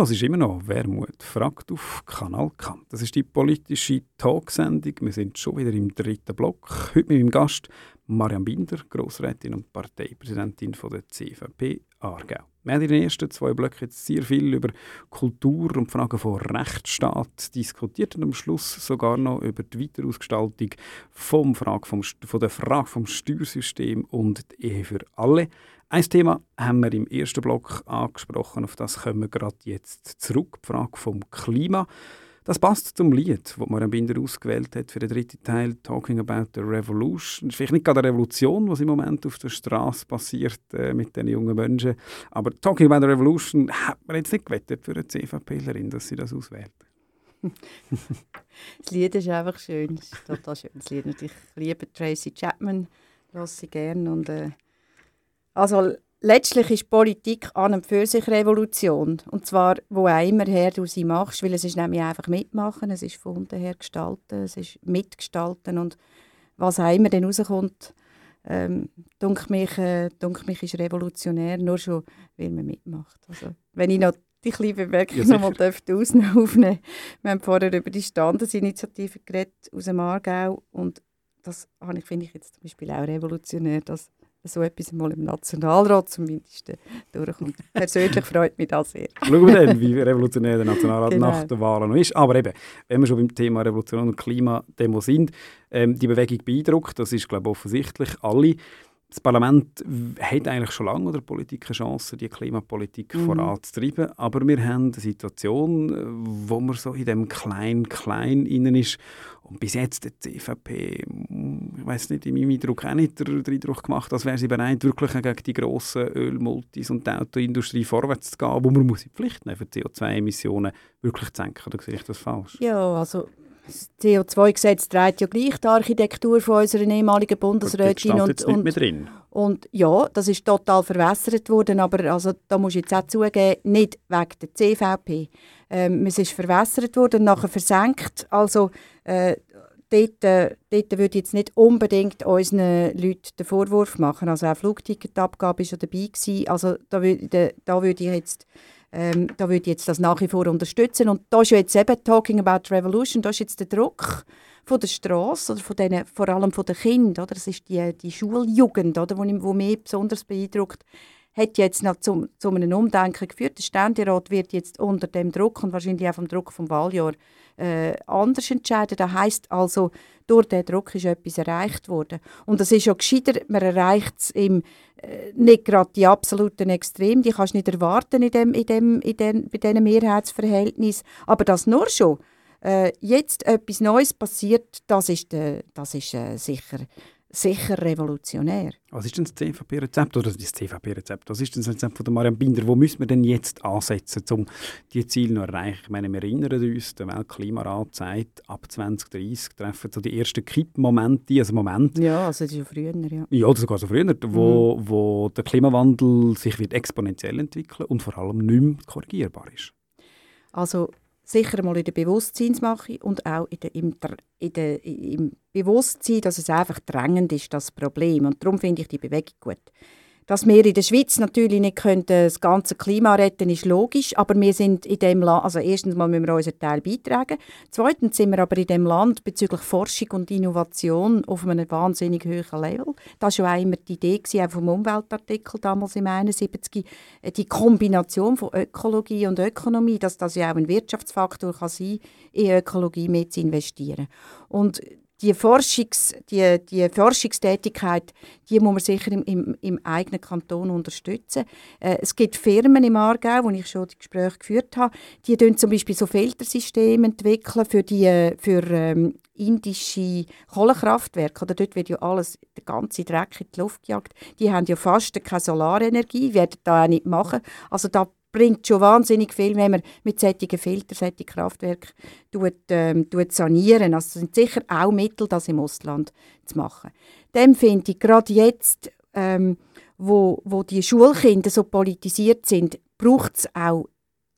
Du hörst immer noch «Wermut fragt» auf Kanal K. Das ist die politische Talksendung. Wir sind schon wieder im dritten Block. Heute mit meinem Gast Marianne Binder, Grossrätin und Parteipräsidentin von der CVP Aargau. Wir haben in den ersten zwei Blöcken jetzt sehr viel über Kultur und Fragen von Rechtsstaat diskutiert und am Schluss sogar noch über die Weiterausgestaltung vom Frage vom, von der Frage vom Steuersystem und die Ehe für alle. Ein Thema haben wir im ersten Block angesprochen, auf das kommen wir gerade jetzt zurück, die Frage vom Klima. Das passt zum Lied, das Marianne Binder ausgewählt hat für den dritten Teil, «Talking about the Revolution». Das ist vielleicht nicht gerade eine Revolution, was im Moment auf der Straße passiert äh, mit den jungen Menschen, aber «Talking about the Revolution» hat man jetzt nicht gewettet für eine CVPlerin, dass sie das auswählt. Das Lied ist einfach schön. Es ist total schön. Das Lied. Ich liebe Tracy Chapman. lasse sie gerne. Und, äh, also letztlich ist Politik an und für sich Revolution. Und zwar, wo auch immer her du sie machst, weil es ist nämlich einfach mitmachen, es ist von unten her gestalten, es ist mitgestalten und was auch immer dann rauskommt, ähm, dunk mich, äh, dunk mich ist revolutionär, nur schon, weil man mitmacht. Also, wenn ich noch die kleine Bemerkung Ja, noch mal sicher. dürfte ausne- aufnehmen Wir haben vorher über die Standesinitiative geredet aus dem Aargau und das habe ich, finde ich jetzt zum Beispiel auch revolutionär, dass so etwas mal im Nationalrat zumindest äh, durchkommt. Persönlich freut mich das sehr. Schauen wir dann, wie revolutionär der Nationalrat Genau. nach der Wahl noch ist. Aber eben, wenn wir schon beim Thema Revolution und Klimademo sind, ähm, die Bewegung beeindruckt, das ist, glaube ich, offensichtlich. Alle. Das Parlament hat eigentlich schon lange oder Politik eine Chance, die Klimapolitik Mhm. voranzutreiben. Aber wir haben eine Situation, wo man so in dem Klein-Klein innen ist. Und bis jetzt hat die CVP, mm, ich weiß nicht, in meinem Eindruck auch nicht den Eindruck gemacht, als wäre sie bereit, wirklich gegen die grossen Ölmultis und die Autoindustrie vorwärts zu gehen, wo man muss in die Pflicht nehmen, für CO2-Emissionen wirklich zu senken. Oder sehe ich das falsch? Ja, also das CO2-Gesetz trägt ja gleich die Architektur von unserer ehemaligen Bundesrätin. steht Und, jetzt nicht und, mehr drin. und ja, das ist total verwässert worden, aber also, da muss ich jetzt auch zugeben, nicht wegen der CVP. Ähm, es ist verwässert worden und nachher versenkt. Also äh, dort, äh, dort würde ich jetzt nicht unbedingt unseren Leuten den Vorwurf machen. Also auch Flugticketabgabe war schon dabei. Gewesen. Also da da würde ich jetzt ähm, da würde ich jetzt das nach wie vor unterstützen. Und da ist ja jetzt eben «Talking about Revolution», da ist jetzt der Druck von der Straße oder von denen, vor allem von den Kindern, oder? das ist die, die Schuljugend, oder, wo, wo mich besonders beeindruckt, hat jetzt noch zu, zu einem Umdenken geführt. Der Ständerat wird jetzt unter dem Druck und wahrscheinlich auch vom Druck vom Wahljahr äh, anders entscheiden. Das heisst also, durch diesen Druck ist etwas erreicht worden. Und das ist ja gescheiter, man erreicht es im äh, nicht gerade die absoluten Extrem, die kannst du nicht erwarten in dem, in dem, in dem, bei diesen Mehrheitsverhältnissen. Aber das nur schon äh, jetzt etwas Neues passiert, das ist, äh, das ist äh, sicher, sicher revolutionär. Was ist denn das CVP-Rezept? Oder das CVP-Rezept? Was ist denn das Rezept von der Marianne Binder? Wo müssen wir denn jetzt ansetzen, um diese Ziele noch zu erreichen? Ich meine, wir erinnern uns, der Weltklimarat sagt, ab 2030 treffen so die ersten Kippmomente, also Momente, Ja, also das ist ja früher, ja. ja, oder sogar so früher, wo, wo der Klimawandel sich wird exponentiell entwickeln und vor allem nicht mehr korrigierbar ist. Also sicher mal in der Bewusstseinsmache und auch in der, im, in der, im Bewusstsein, dass es einfach drängend ist, das Problem. Und darum finde ich die Bewegung gut. Dass wir in der Schweiz natürlich nicht können, das ganze Klima retten ist logisch, aber wir sind in dem Land, also erstens mal müssen wir unseren Teil beitragen, zweitens sind wir aber in dem Land bezüglich Forschung und Innovation auf einem wahnsinnig hohen Level. Das war auch immer die Idee gewesen, auch vom Umweltartikel damals im 71, äh, die Kombination von Ökologie und Ökonomie, dass das ja auch ein Wirtschaftsfaktor kann sein, in Ökologie mehr zu investieren. Und die, Forschungs, die, die Forschungstätigkeit, die muss man sicher im, im, im eigenen Kanton unterstützen. Äh, es gibt Firmen im Aargau, wo ich schon die Gespräche geführt habe, die zum Beispiel so Filtersysteme entwickeln für die äh, für ähm, indische Kohlekraftwerke. Oder dort wird ja alles, der ganze Dreck in die Luft gejagt. Die haben ja fast keine Solarenergie, werden da auch nicht machen. Also da bringt schon wahnsinnig viel, wenn man mit solchen Filtern, solchen Kraftwerken tut, ähm, tut sanieren. Also es sind sicher auch Mittel, das im Ausland zu machen. Dem finde ich, gerade jetzt, ähm, wo, wo die Schulkinder so politisiert sind, braucht es auch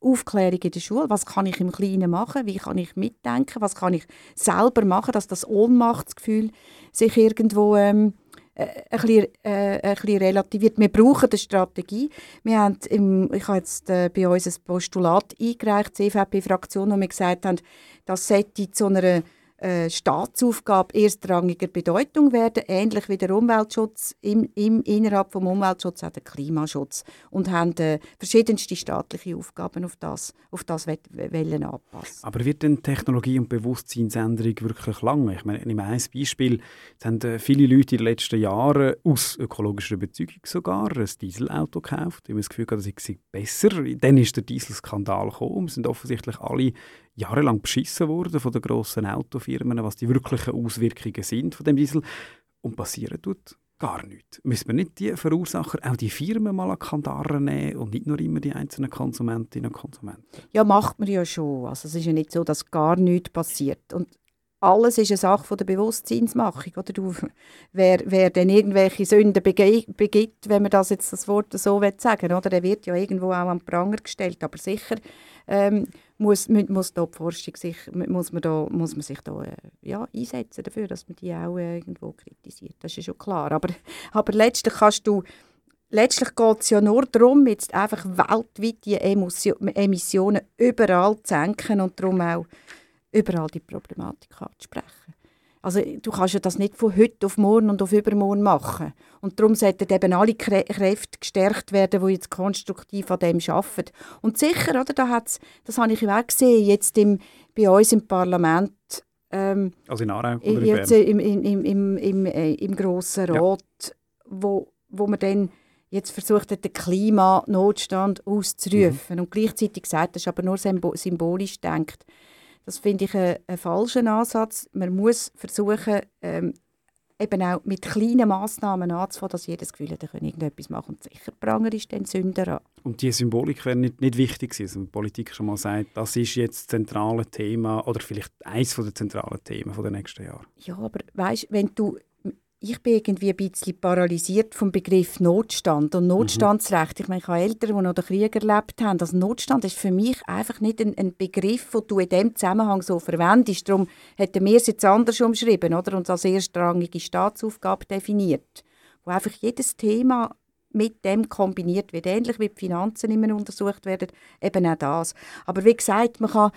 Aufklärung in der Schule. Was kann ich im Kleinen machen? Wie kann ich mitdenken? Was kann ich selber machen, dass das Ohnmachtsgefühl sich irgendwo ähm, äh, ein, bisschen, äh, ein relativiert. Wir brauchen eine Strategie. Wir haben im, ich habe jetzt äh, bei uns ein Postulat eingereicht, CVP-Fraktion, wo wir gesagt haben, das sollte zu einer äh, Staatsaufgabe erstrangiger Bedeutung werden, ähnlich wie der Umweltschutz, im, im, innerhalb des Umweltschutzes auch der Klimaschutz und haben äh, verschiedenste staatliche Aufgaben auf das, auf das wollen anpassen. Aber wird denn Technologie- und Bewusstseinsänderung wirklich lange? Ich meine, ich nehme ein Beispiel. Es haben äh, viele Leute in den letzten Jahren aus ökologischer Überzeugung sogar ein Dieselauto gekauft. Ich habe das Gefühl, gehabt, das sei besser. Dann ist der Dieselskandal gekommen. Es sind offensichtlich alle jahrelang beschissen worden von den grossen Autofirmen, was die wirklichen Auswirkungen sind von dem Diesel. Und passieren tut gar nichts. Müssen wir nicht die Verursacher, auch die Firmen mal an Kandare nehmen und nicht nur immer die einzelnen Konsumentinnen und Konsumenten? Ja, macht man ja schon. Also es ist ja nicht so, dass gar nichts passiert. Und alles ist eine Sache der Bewusstseinsmachung. Oder du, wer, wer dann irgendwelche Sünden begibt, wenn man das jetzt das Wort so sagen will, oder, der wird ja irgendwo auch am Pranger gestellt. Aber sicher ähm, muss, muss die Forschung sich, muss man, da, muss man sich da äh, ja, einsetzen dafür, dass man die auch äh, irgendwo kritisiert. Das ist schon klar. Aber, aber letztlich kannst du letztlich geht es ja nur darum, jetzt einfach weltweit die Emissionen überall zu senken und darum auch überall die Problematik anzusprechen. Also du kannst ja das nicht von heute auf morgen und auf übermorgen machen. Und darum sollten eben alle Kräfte gestärkt werden, die jetzt konstruktiv an dem arbeiten. Und sicher, oder, da hat's, das habe ich auch gesehen, jetzt im, bei uns im Parlament, ähm, also in Aarau oder jetzt im, im, im, im, im, äh, im Grossen Rat, ja. wo, wo man dann jetzt versucht hat, den Klimanotstand auszurufen mhm. und gleichzeitig sagt, das ist aber nur symbolisch denkt. Das finde ich einen, einen, falschen Ansatz. Man muss versuchen, ähm, eben auch mit kleinen Massnahmen anzufangen, dass jedes Gefühl hat, er kann irgendetwas machen. Und sicher Pranger ist dann Sünder an. Und die Symbolik wäre nicht, nicht wichtig gewesen, wenn die Politik schon mal sagt, das ist jetzt das zentrale Thema oder vielleicht eines der zentralen Themen der nächsten Jahre. Ja, aber weißt, wenn du ich bin irgendwie ein bisschen paralysiert vom Begriff Notstand und Notstandsrecht. Ich meine, ich habe Eltern, die noch den Krieg erlebt haben. Also Notstand ist für mich einfach nicht ein, ein Begriff, den du in diesem Zusammenhang so verwendest. Darum hätten wir es jetzt anders umschrieben oder? und als erstrangige Staatsaufgabe definiert, wo einfach jedes Thema mit dem kombiniert wird, ähnlich wie die Finanzen immer untersucht werden, eben auch das. Aber wie gesagt, man kann,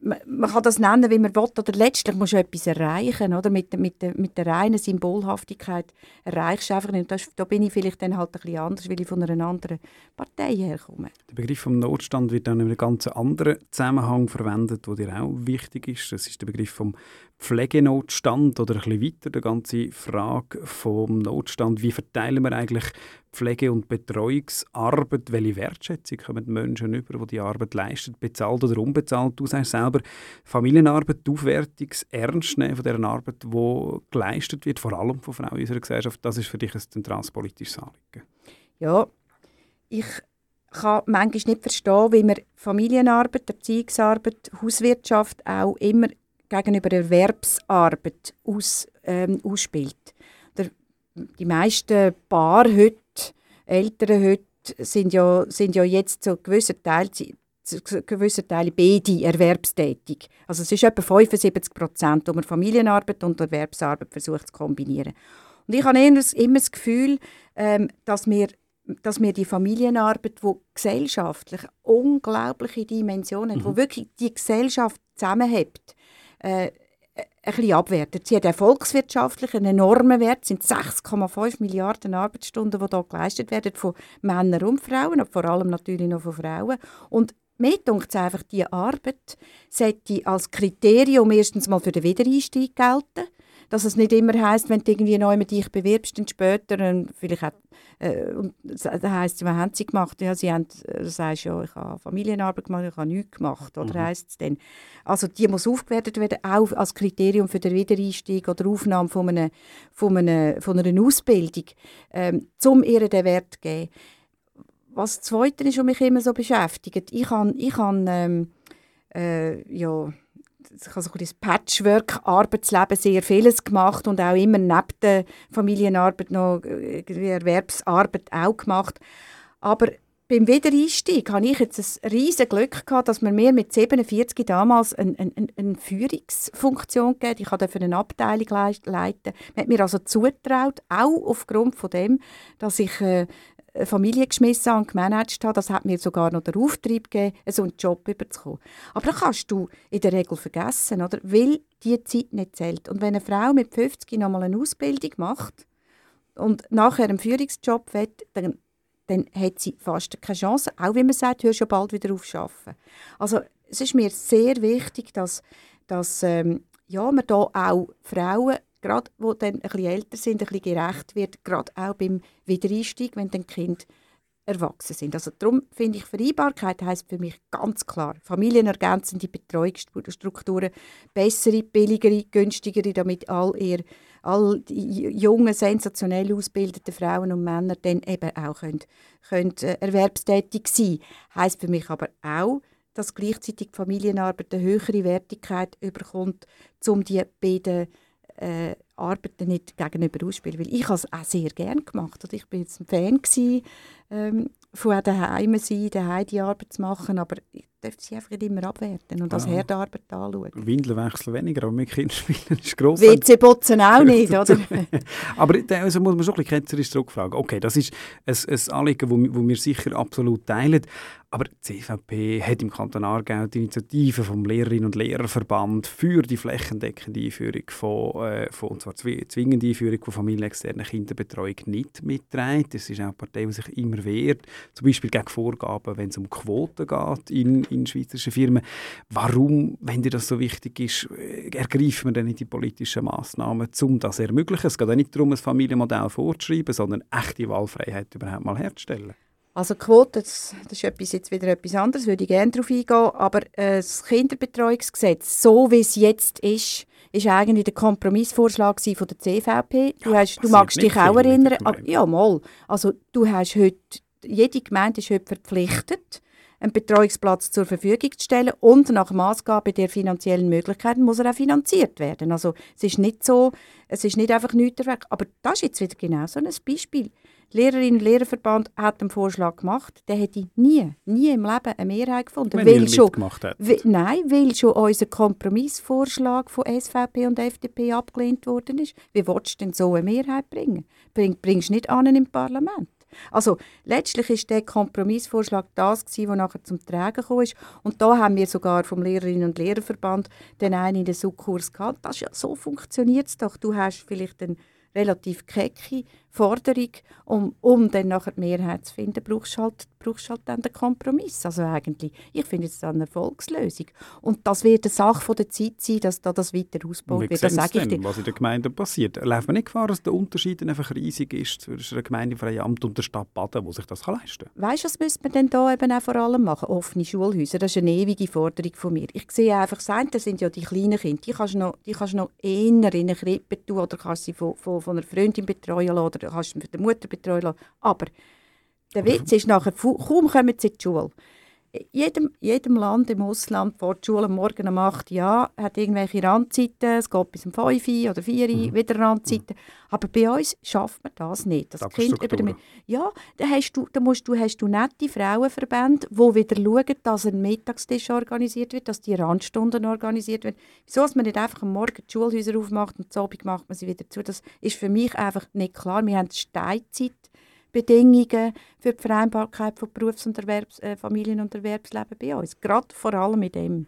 man kann das nennen, wie man will, oder letztlich musst du etwas erreichen, oder? Mit, mit, mit der reinen Symbolhaftigkeit erreichst du einfach nicht. Das, da bin ich vielleicht dann halt ein bisschen anders, weil ich von einer anderen Partei herkomme. Der Begriff vom Notstand wird dann in einem ganz anderen Zusammenhang verwendet, der dir auch wichtig ist. Das ist der Begriff vom Pflegenotstand oder ein bisschen weiter, die ganze Frage vom Notstand. Wie verteilen wir eigentlich Pflege- und Betreuungsarbeit? Welche Wertschätzung kommen die Menschen über, die die Arbeit leisten, bezahlt oder unbezahlt? Du sagst selber, Familienarbeit, die Aufwertung, das Ernstnehmen von dieser Arbeit, die geleistet wird, vor allem von Frauen in unserer Gesellschaft, das ist für dich ein zentrales politisches Anliegen. Ja, ich kann manchmal nicht verstehen, wie man Familienarbeit, Erziehungsarbeit, Hauswirtschaft auch immer gegenüber Erwerbsarbeit aus, ähm, ausspielt. Die meisten Paare heute, Eltern heute, sind ja, sind ja jetzt zu gewissen Teil zu gewissen Teilen beide erwerbstätig. Also es ist etwa 75 Prozent, wo man Familienarbeit und Erwerbsarbeit versucht zu kombinieren. Und ich habe immer, das Gefühl, ähm, dass wir dass wir die Familienarbeit, die gesellschaftlich unglaubliche Dimensionen hat, mhm. wo wirklich die Gesellschaft zusammenhält, äh, ein abwertet. Sie hat erfolgswirtschaftlich einen enormen Wert, es sind 6,5 Milliarden Arbeitsstunden, die hier geleistet werden von Männern und Frauen, und vor allem natürlich noch von Frauen. Und mir denkt einfach, diese Arbeit sollte als Kriterium erstens mal für den Wiedereinstieg gelten dass es nicht immer heißt, wenn du irgendwie neu mit dich bewirbst, dann später und vielleicht auch, äh, und da heisst was haben sie gemacht? Ja, sie haben, äh, du sagst ja, ich habe Familienarbeit gemacht, ich habe nichts gemacht, oder mhm. heisst es dann? Also die muss aufgewertet werden, auch als Kriterium für den Wiedereinstieg oder Aufnahme von einer, von einer, von einer Ausbildung, ähm, um ihr den Wert zu geben. Was das Zweite ist, was mich immer so beschäftigt, ich habe, ich habe ähm, äh, ja, ich habe so ein Patchwork-Arbeitsleben sehr vieles gemacht und auch immer neben der Familienarbeit noch Erwerbsarbeit auch gemacht. Aber beim Wiedereinstieg hatte ich jetzt ein riesiges Glück gehabt, dass man mir mit 47 damals eine, eine, eine Führungsfunktion gegeben Ich durfte eine Abteilung leiten. Man hat mir also zutraut, auch aufgrund von dem, dass ich äh, Familie geschmissen und gemanagt habe. Das hat mir sogar noch den Auftrieb gegeben, so einen Job überzukommen. Aber das kannst du in der Regel vergessen, oder? weil die Zeit nicht zählt. Und wenn eine Frau mit 50 noch mal eine Ausbildung macht und nachher einen Führungsjob will, dann, dann hat sie fast keine Chance, auch wenn man sagt, hör schon bald wieder auf arbeiten. Also es ist mir sehr wichtig, dass, dass ähm, ja, man da auch Frauen gerade wo dann ein bisschen älter sind, ein bisschen gerecht wird, gerade auch beim Wiedereinstieg, wenn dann Kind erwachsen sind. Also darum finde ich, Vereinbarkeit heißt für mich ganz klar, familienergänzende Betreuungsstrukturen, bessere, billigere, günstigere, damit all ihr all die jungen, sensationell ausgebildeten Frauen und Männer dann eben auch können, können äh, erwerbstätig sein. Heißt für mich aber auch, dass gleichzeitig die Familienarbeit eine höhere Wertigkeit bekommt, um die beiden äh, Arbeiten nicht gegenüber ausspielen. Weil ich habe es auch sehr gerne gemacht. Also ich bin jetzt ein Fan gewesen, ähm, von daheim sein, daheim die Arbeit zu machen, aber ich darf sie einfach nicht immer abwerten und als Ah. Herdarbeit anschauen. Windeln wechseln weniger, aber mit Kindern spielen ist gross. WC putzen auch nicht, oder? Aber da also muss man schon ein bisschen ketzerisch zurückfragen. Okay, das ist ein, ein Anliegen, das wo wir sicher absolut teilen. Aber die CVP hat im Kanton Aargau die Initiative vom Lehrerinnen- und Lehrerverband für die flächendeckende Einführung von, äh, von und zwar zwi- zwingende Einführung von familienexterner Kinderbetreuung nicht mitgetragen. Das ist auch eine Partei, die sich immer wehrt, zum Beispiel gegen Vorgaben, wenn es um Quoten geht in, in schweizerischen Firmen. Warum, wenn dir das so wichtig ist, ergreift man dann nicht die politischen Massnahmen, um das zu ermöglichen? Es geht auch nicht darum, ein Familienmodell vorzuschreiben, sondern echte Wahlfreiheit überhaupt mal herzustellen. Also Quote, das, das ist etwas, jetzt wieder etwas anderes, würde ich gerne darauf eingehen, aber äh, das Kinderbetreuungsgesetz, so wie es jetzt ist, ist eigentlich der Kompromissvorschlag von der CVP. Du, Ja, hast, du magst dich auch erinnern, aber, Gemeinde. ja mal, also du hast heute, jede Gemeinde ist heute verpflichtet, einen Betreuungsplatz zur Verfügung zu stellen und nach Maßgabe der finanziellen Möglichkeiten muss er auch finanziert werden. Also es ist nicht so, es ist nicht einfach nichts weg. Aber das ist jetzt wieder genau so ein Beispiel. Lehrerinnen und Lehrerverband hat einen Vorschlag gemacht, der hätte nie, nie im Leben eine Mehrheit gefunden. Wenn weil schon, weil, nein, weil schon unser Kompromissvorschlag von SVP und FDP abgelehnt worden ist. Wie willst du denn so eine Mehrheit bringen? Bring, bringst du nicht an im Parlament. Also letztlich ist der Kompromissvorschlag das gewesen, was nachher zum Tragen gekommen ist. Und da haben wir sogar vom Lehrerinnen und Lehrerverband den einen in den Subkurs gehabt. Das ja, so funktioniert es doch. Du hast vielleicht eine relativ kecke Forderung, um, um dann nachher die Mehrheit zu finden, brauchst du halt, brauchst halt dann den Kompromiss. Also eigentlich, ich finde es eine Erfolgslösung. Und das wird eine Sache von der Zeit sein, dass da das weiter ausgebaut wird. Das sage ich dir. was in der Gemeinde passiert? Läuft man nicht Gefahr, dass der Unterschied einfach riesig ist zwischen einem gemeindefreien Amt und der Stadt Baden, wo sich das kann leisten kann? Weißt du, was müsste man denn da eben auch vor allem machen? Offene Schulhäuser, das ist eine ewige Forderung von mir. Ich sehe einfach, das sind ja die kleinen Kinder, die kannst du noch, die kannst du noch eher in eine Krippe tun oder kannst sie von, von, von einer Freundin betreuen lassen oder kannst von der Mutter betreuen lassen. Aber der Witz ist nachher, kaum kommen sie in die Schule. Jedem, jedem Land im Ausland vor die Schule am Morgen um 8 Uhr, ja, hat irgendwelche Randzeiten, es geht bis um 5 Uhr oder 4 Uhr, wieder Randzeiten. Aber bei uns schafft man das nicht. Das Kind über Tagesstrukturen. ja, da hast du, da musst du, hast du nette Frauenverbände, die wieder schauen, dass ein Mittagstisch organisiert wird, dass die Randstunden organisiert werden. Wieso dass man nicht einfach am Morgen die Schulhäuser aufmacht und am Abend macht man sie wieder zu, das ist für mich einfach nicht klar. Wir haben Steinzeitbedingungen für die Vereinbarkeit von Berufs- und Erwerbs-, äh, Familien- und Erwerbsleben bei uns. Gerade vor allem mit dem.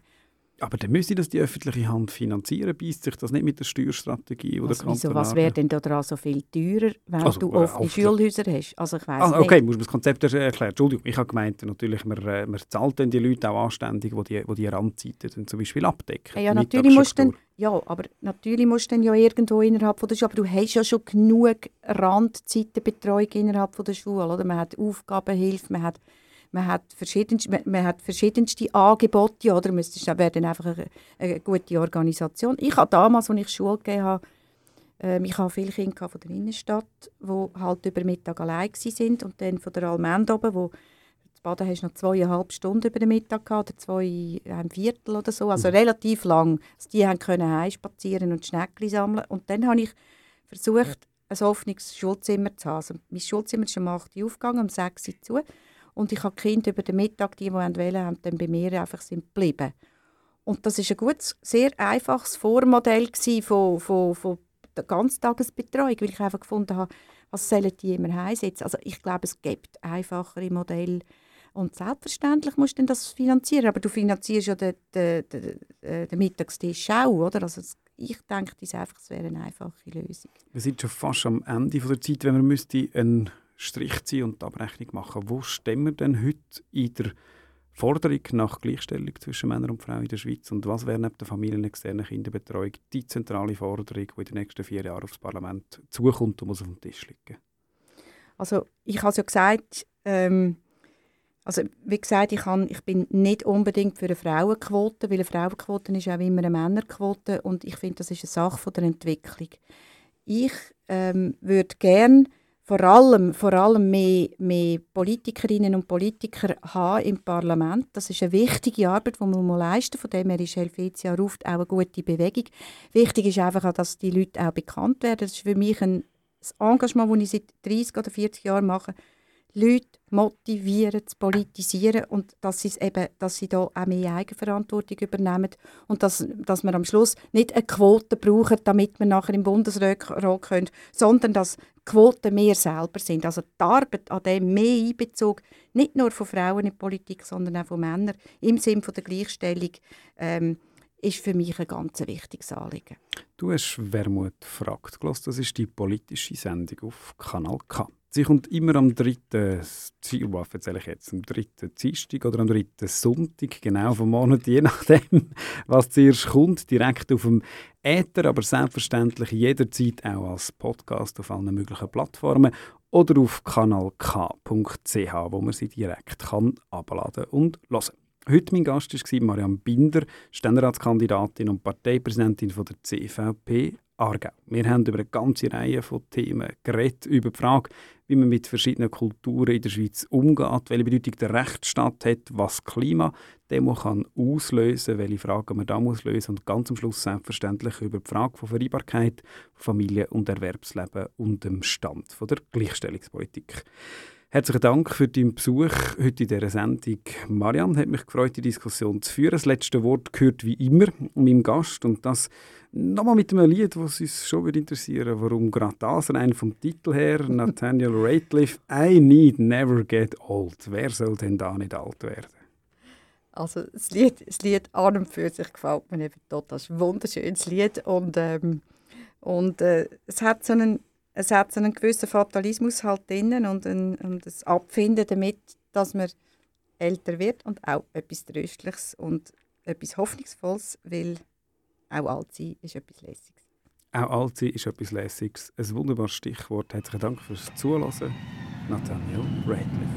Aber dann müsste das die öffentliche Hand finanzieren, beißt sich das nicht mit der Steuerstrategie oder Also, wieso, was wäre denn daran so viel teurer, wenn Also, du äh, offene hoffentlich. Schulhäuser hast? Also ich weiss Ah, nicht. okay, muss man das Konzept erklären. Entschuldigung, ich habe gemeint, natürlich, man, äh, man zahlt dann die Leute auch anständig, die die, die, die Randzeiten dann zum Beispiel abdecken. Ja, natürlich musst du ja, aber natürlich musst du dann ja irgendwo innerhalb von der Schule, aber du hast ja schon genug Randzeitenbetreuung innerhalb von der Schule, oder? Man hat Aufgabenhilfe, man hat, man hat, verschiedenste, man, man hat verschiedenste Angebote, oder? Es ist- wäre dann einfach eine, eine gute Organisation. Ich habe damals, als ich Schule gegeben habe, ähm, ich habe viele Kinder von der Innenstadt, die halt über Mittag allein sind und dann von der Almende oben, wo in Baden hast noch zweieinhalb Stunden über den Mittag gehabt, oder zwei, ein Viertel oder so, also relativ lang. Also die haben können heimspazieren und Schneckli sammeln. Und dann habe ich versucht, ein offenes Schulzimmer zu haben. Also mein Schulzimmer ist um 8 Uhr aufgegangen, um 6 Uhr zu. Und ich habe die Kinder über den Mittag, die, die wollen, haben dann bei mir einfach sind geblieben. Und das ist ein gutes, sehr einfaches Vormodell von, von, von der Ganztagesbetreuung, weil ich einfach gefunden habe, was sollen die immer heimsetzen. Also ich glaube, es gibt einfachere Modelle. Und selbstverständlich musst du das finanzieren, aber du finanzierst ja den, den, den, äh, den Mittagstisch auch, oder? Also ich denke, das, einfach, es wäre eine einfache Lösung. Wir sind schon fast am Ende der Zeit, wenn wir müsste einen Strich ziehen und die Abrechnung machen. Wo stehen wir denn heute in der Forderung nach Gleichstellung zwischen Männern und Frauen in der Schweiz? Und was wäre neben der familienexternen Kinderbetreuung die zentrale Forderung, die in den nächsten vier Jahren aufs Parlament zukommt und muss auf dem Tisch liegen? Also ich habe es ja gesagt, ähm, also wie gesagt, ich, kann, ich bin nicht unbedingt für eine Frauenquote, weil eine Frauenquote ist auch immer eine Männerquote und ich finde, das ist eine Sache von der Entwicklung. Ich ähm, würde gerne vor allem, vor allem mehr, mehr Politikerinnen und Politiker haben im Parlament. Das ist eine wichtige Arbeit, die man leisten muss. Von dem her ist Helvetia ruft auch eine gute Bewegung. Wichtig ist einfach auch, dass die Leute auch bekannt werden. Das ist für mich ein Engagement, das ich seit 30 oder 40 Jahren mache. Leute motivieren, zu politisieren und dass eben, dass sie da auch mehr Eigenverantwortung übernehmen und dass, dass wir am Schluss nicht eine Quote brauchen, damit wir nachher im Bundesrat können, sondern dass Quoten mehr selber sind. Also die Arbeit an dem mehr Einbezug, nicht nur von Frauen in die Politik, sondern auch von Männern im Sinne der Gleichstellung, ähm, ist für mich ein ganz wichtiges Anliegen. Du hast «Wermut fragt» gehört. Das ist die politische Sendung auf Kanal K. Sie kommt immer am dritten, was erzähle ich jetzt, am dritten Dienstag oder am dritten Sonntag, genau vom Monat, je nachdem, was zuerst kommt, direkt auf dem Äther, aber selbstverständlich jederzeit auch als Podcast auf allen möglichen Plattformen oder auf kanalk.ch, wo man sie direkt kann abladen und hören. Heute mein Gast war Marianne Binder, Ständeratskandidatin und Parteipräsidentin der CVP Aargau. Wir haben über eine ganze Reihe von Themen geredet, über die Frage, wie man mit verschiedenen Kulturen in der Schweiz umgeht, welche Bedeutung der Rechtsstaat hat, was Klima Demo kann auslösen, welche Fragen man da muss lösen und ganz am Schluss selbstverständlich über die Frage von Vereinbarkeit, Familie und Erwerbsleben und dem Stand von der Gleichstellungspolitik. Herzlichen Dank für deinen Besuch heute in dieser Sendung. Marianne hat mich gefreut, die Diskussion zu führen. Das letzte Wort gehört wie immer meinem Gast und das nochmal mit einem Lied, das uns schon würde interessieren Warum gerade das? Rein vom Titel her, Nathaniel Rateliff, I Need Never Get Old. Wer soll denn da nicht alt werden? Also das Lied, das Lied an und für sich gefällt mir eben total. Das ist ein wunderschönes Lied und, ähm, und äh, es hat so einen es hat einen gewissen Fatalismus halt drinnen und ein, und das Abfinden damit, dass man älter wird und auch etwas Tröstliches und etwas Hoffnungsvolles, weil auch alt sein ist etwas Lässiges. Auch alt sein ist etwas Lässiges. Ein wunderbares Stichwort. Herzlichen Dank fürs Zuhören. Nathaniel Ratliff.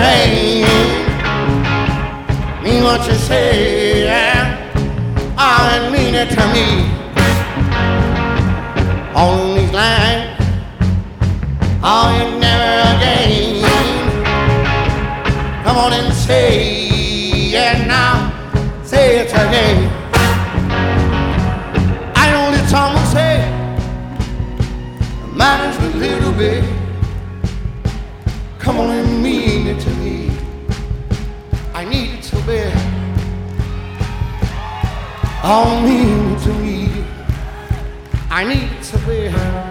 hey, mean what you say, yeah. Oh, and mean it to me. On these lines, oh, and never again. Come on and say it now, say it again. I know the song will say, matters a little bit. all mean to me. I need to be.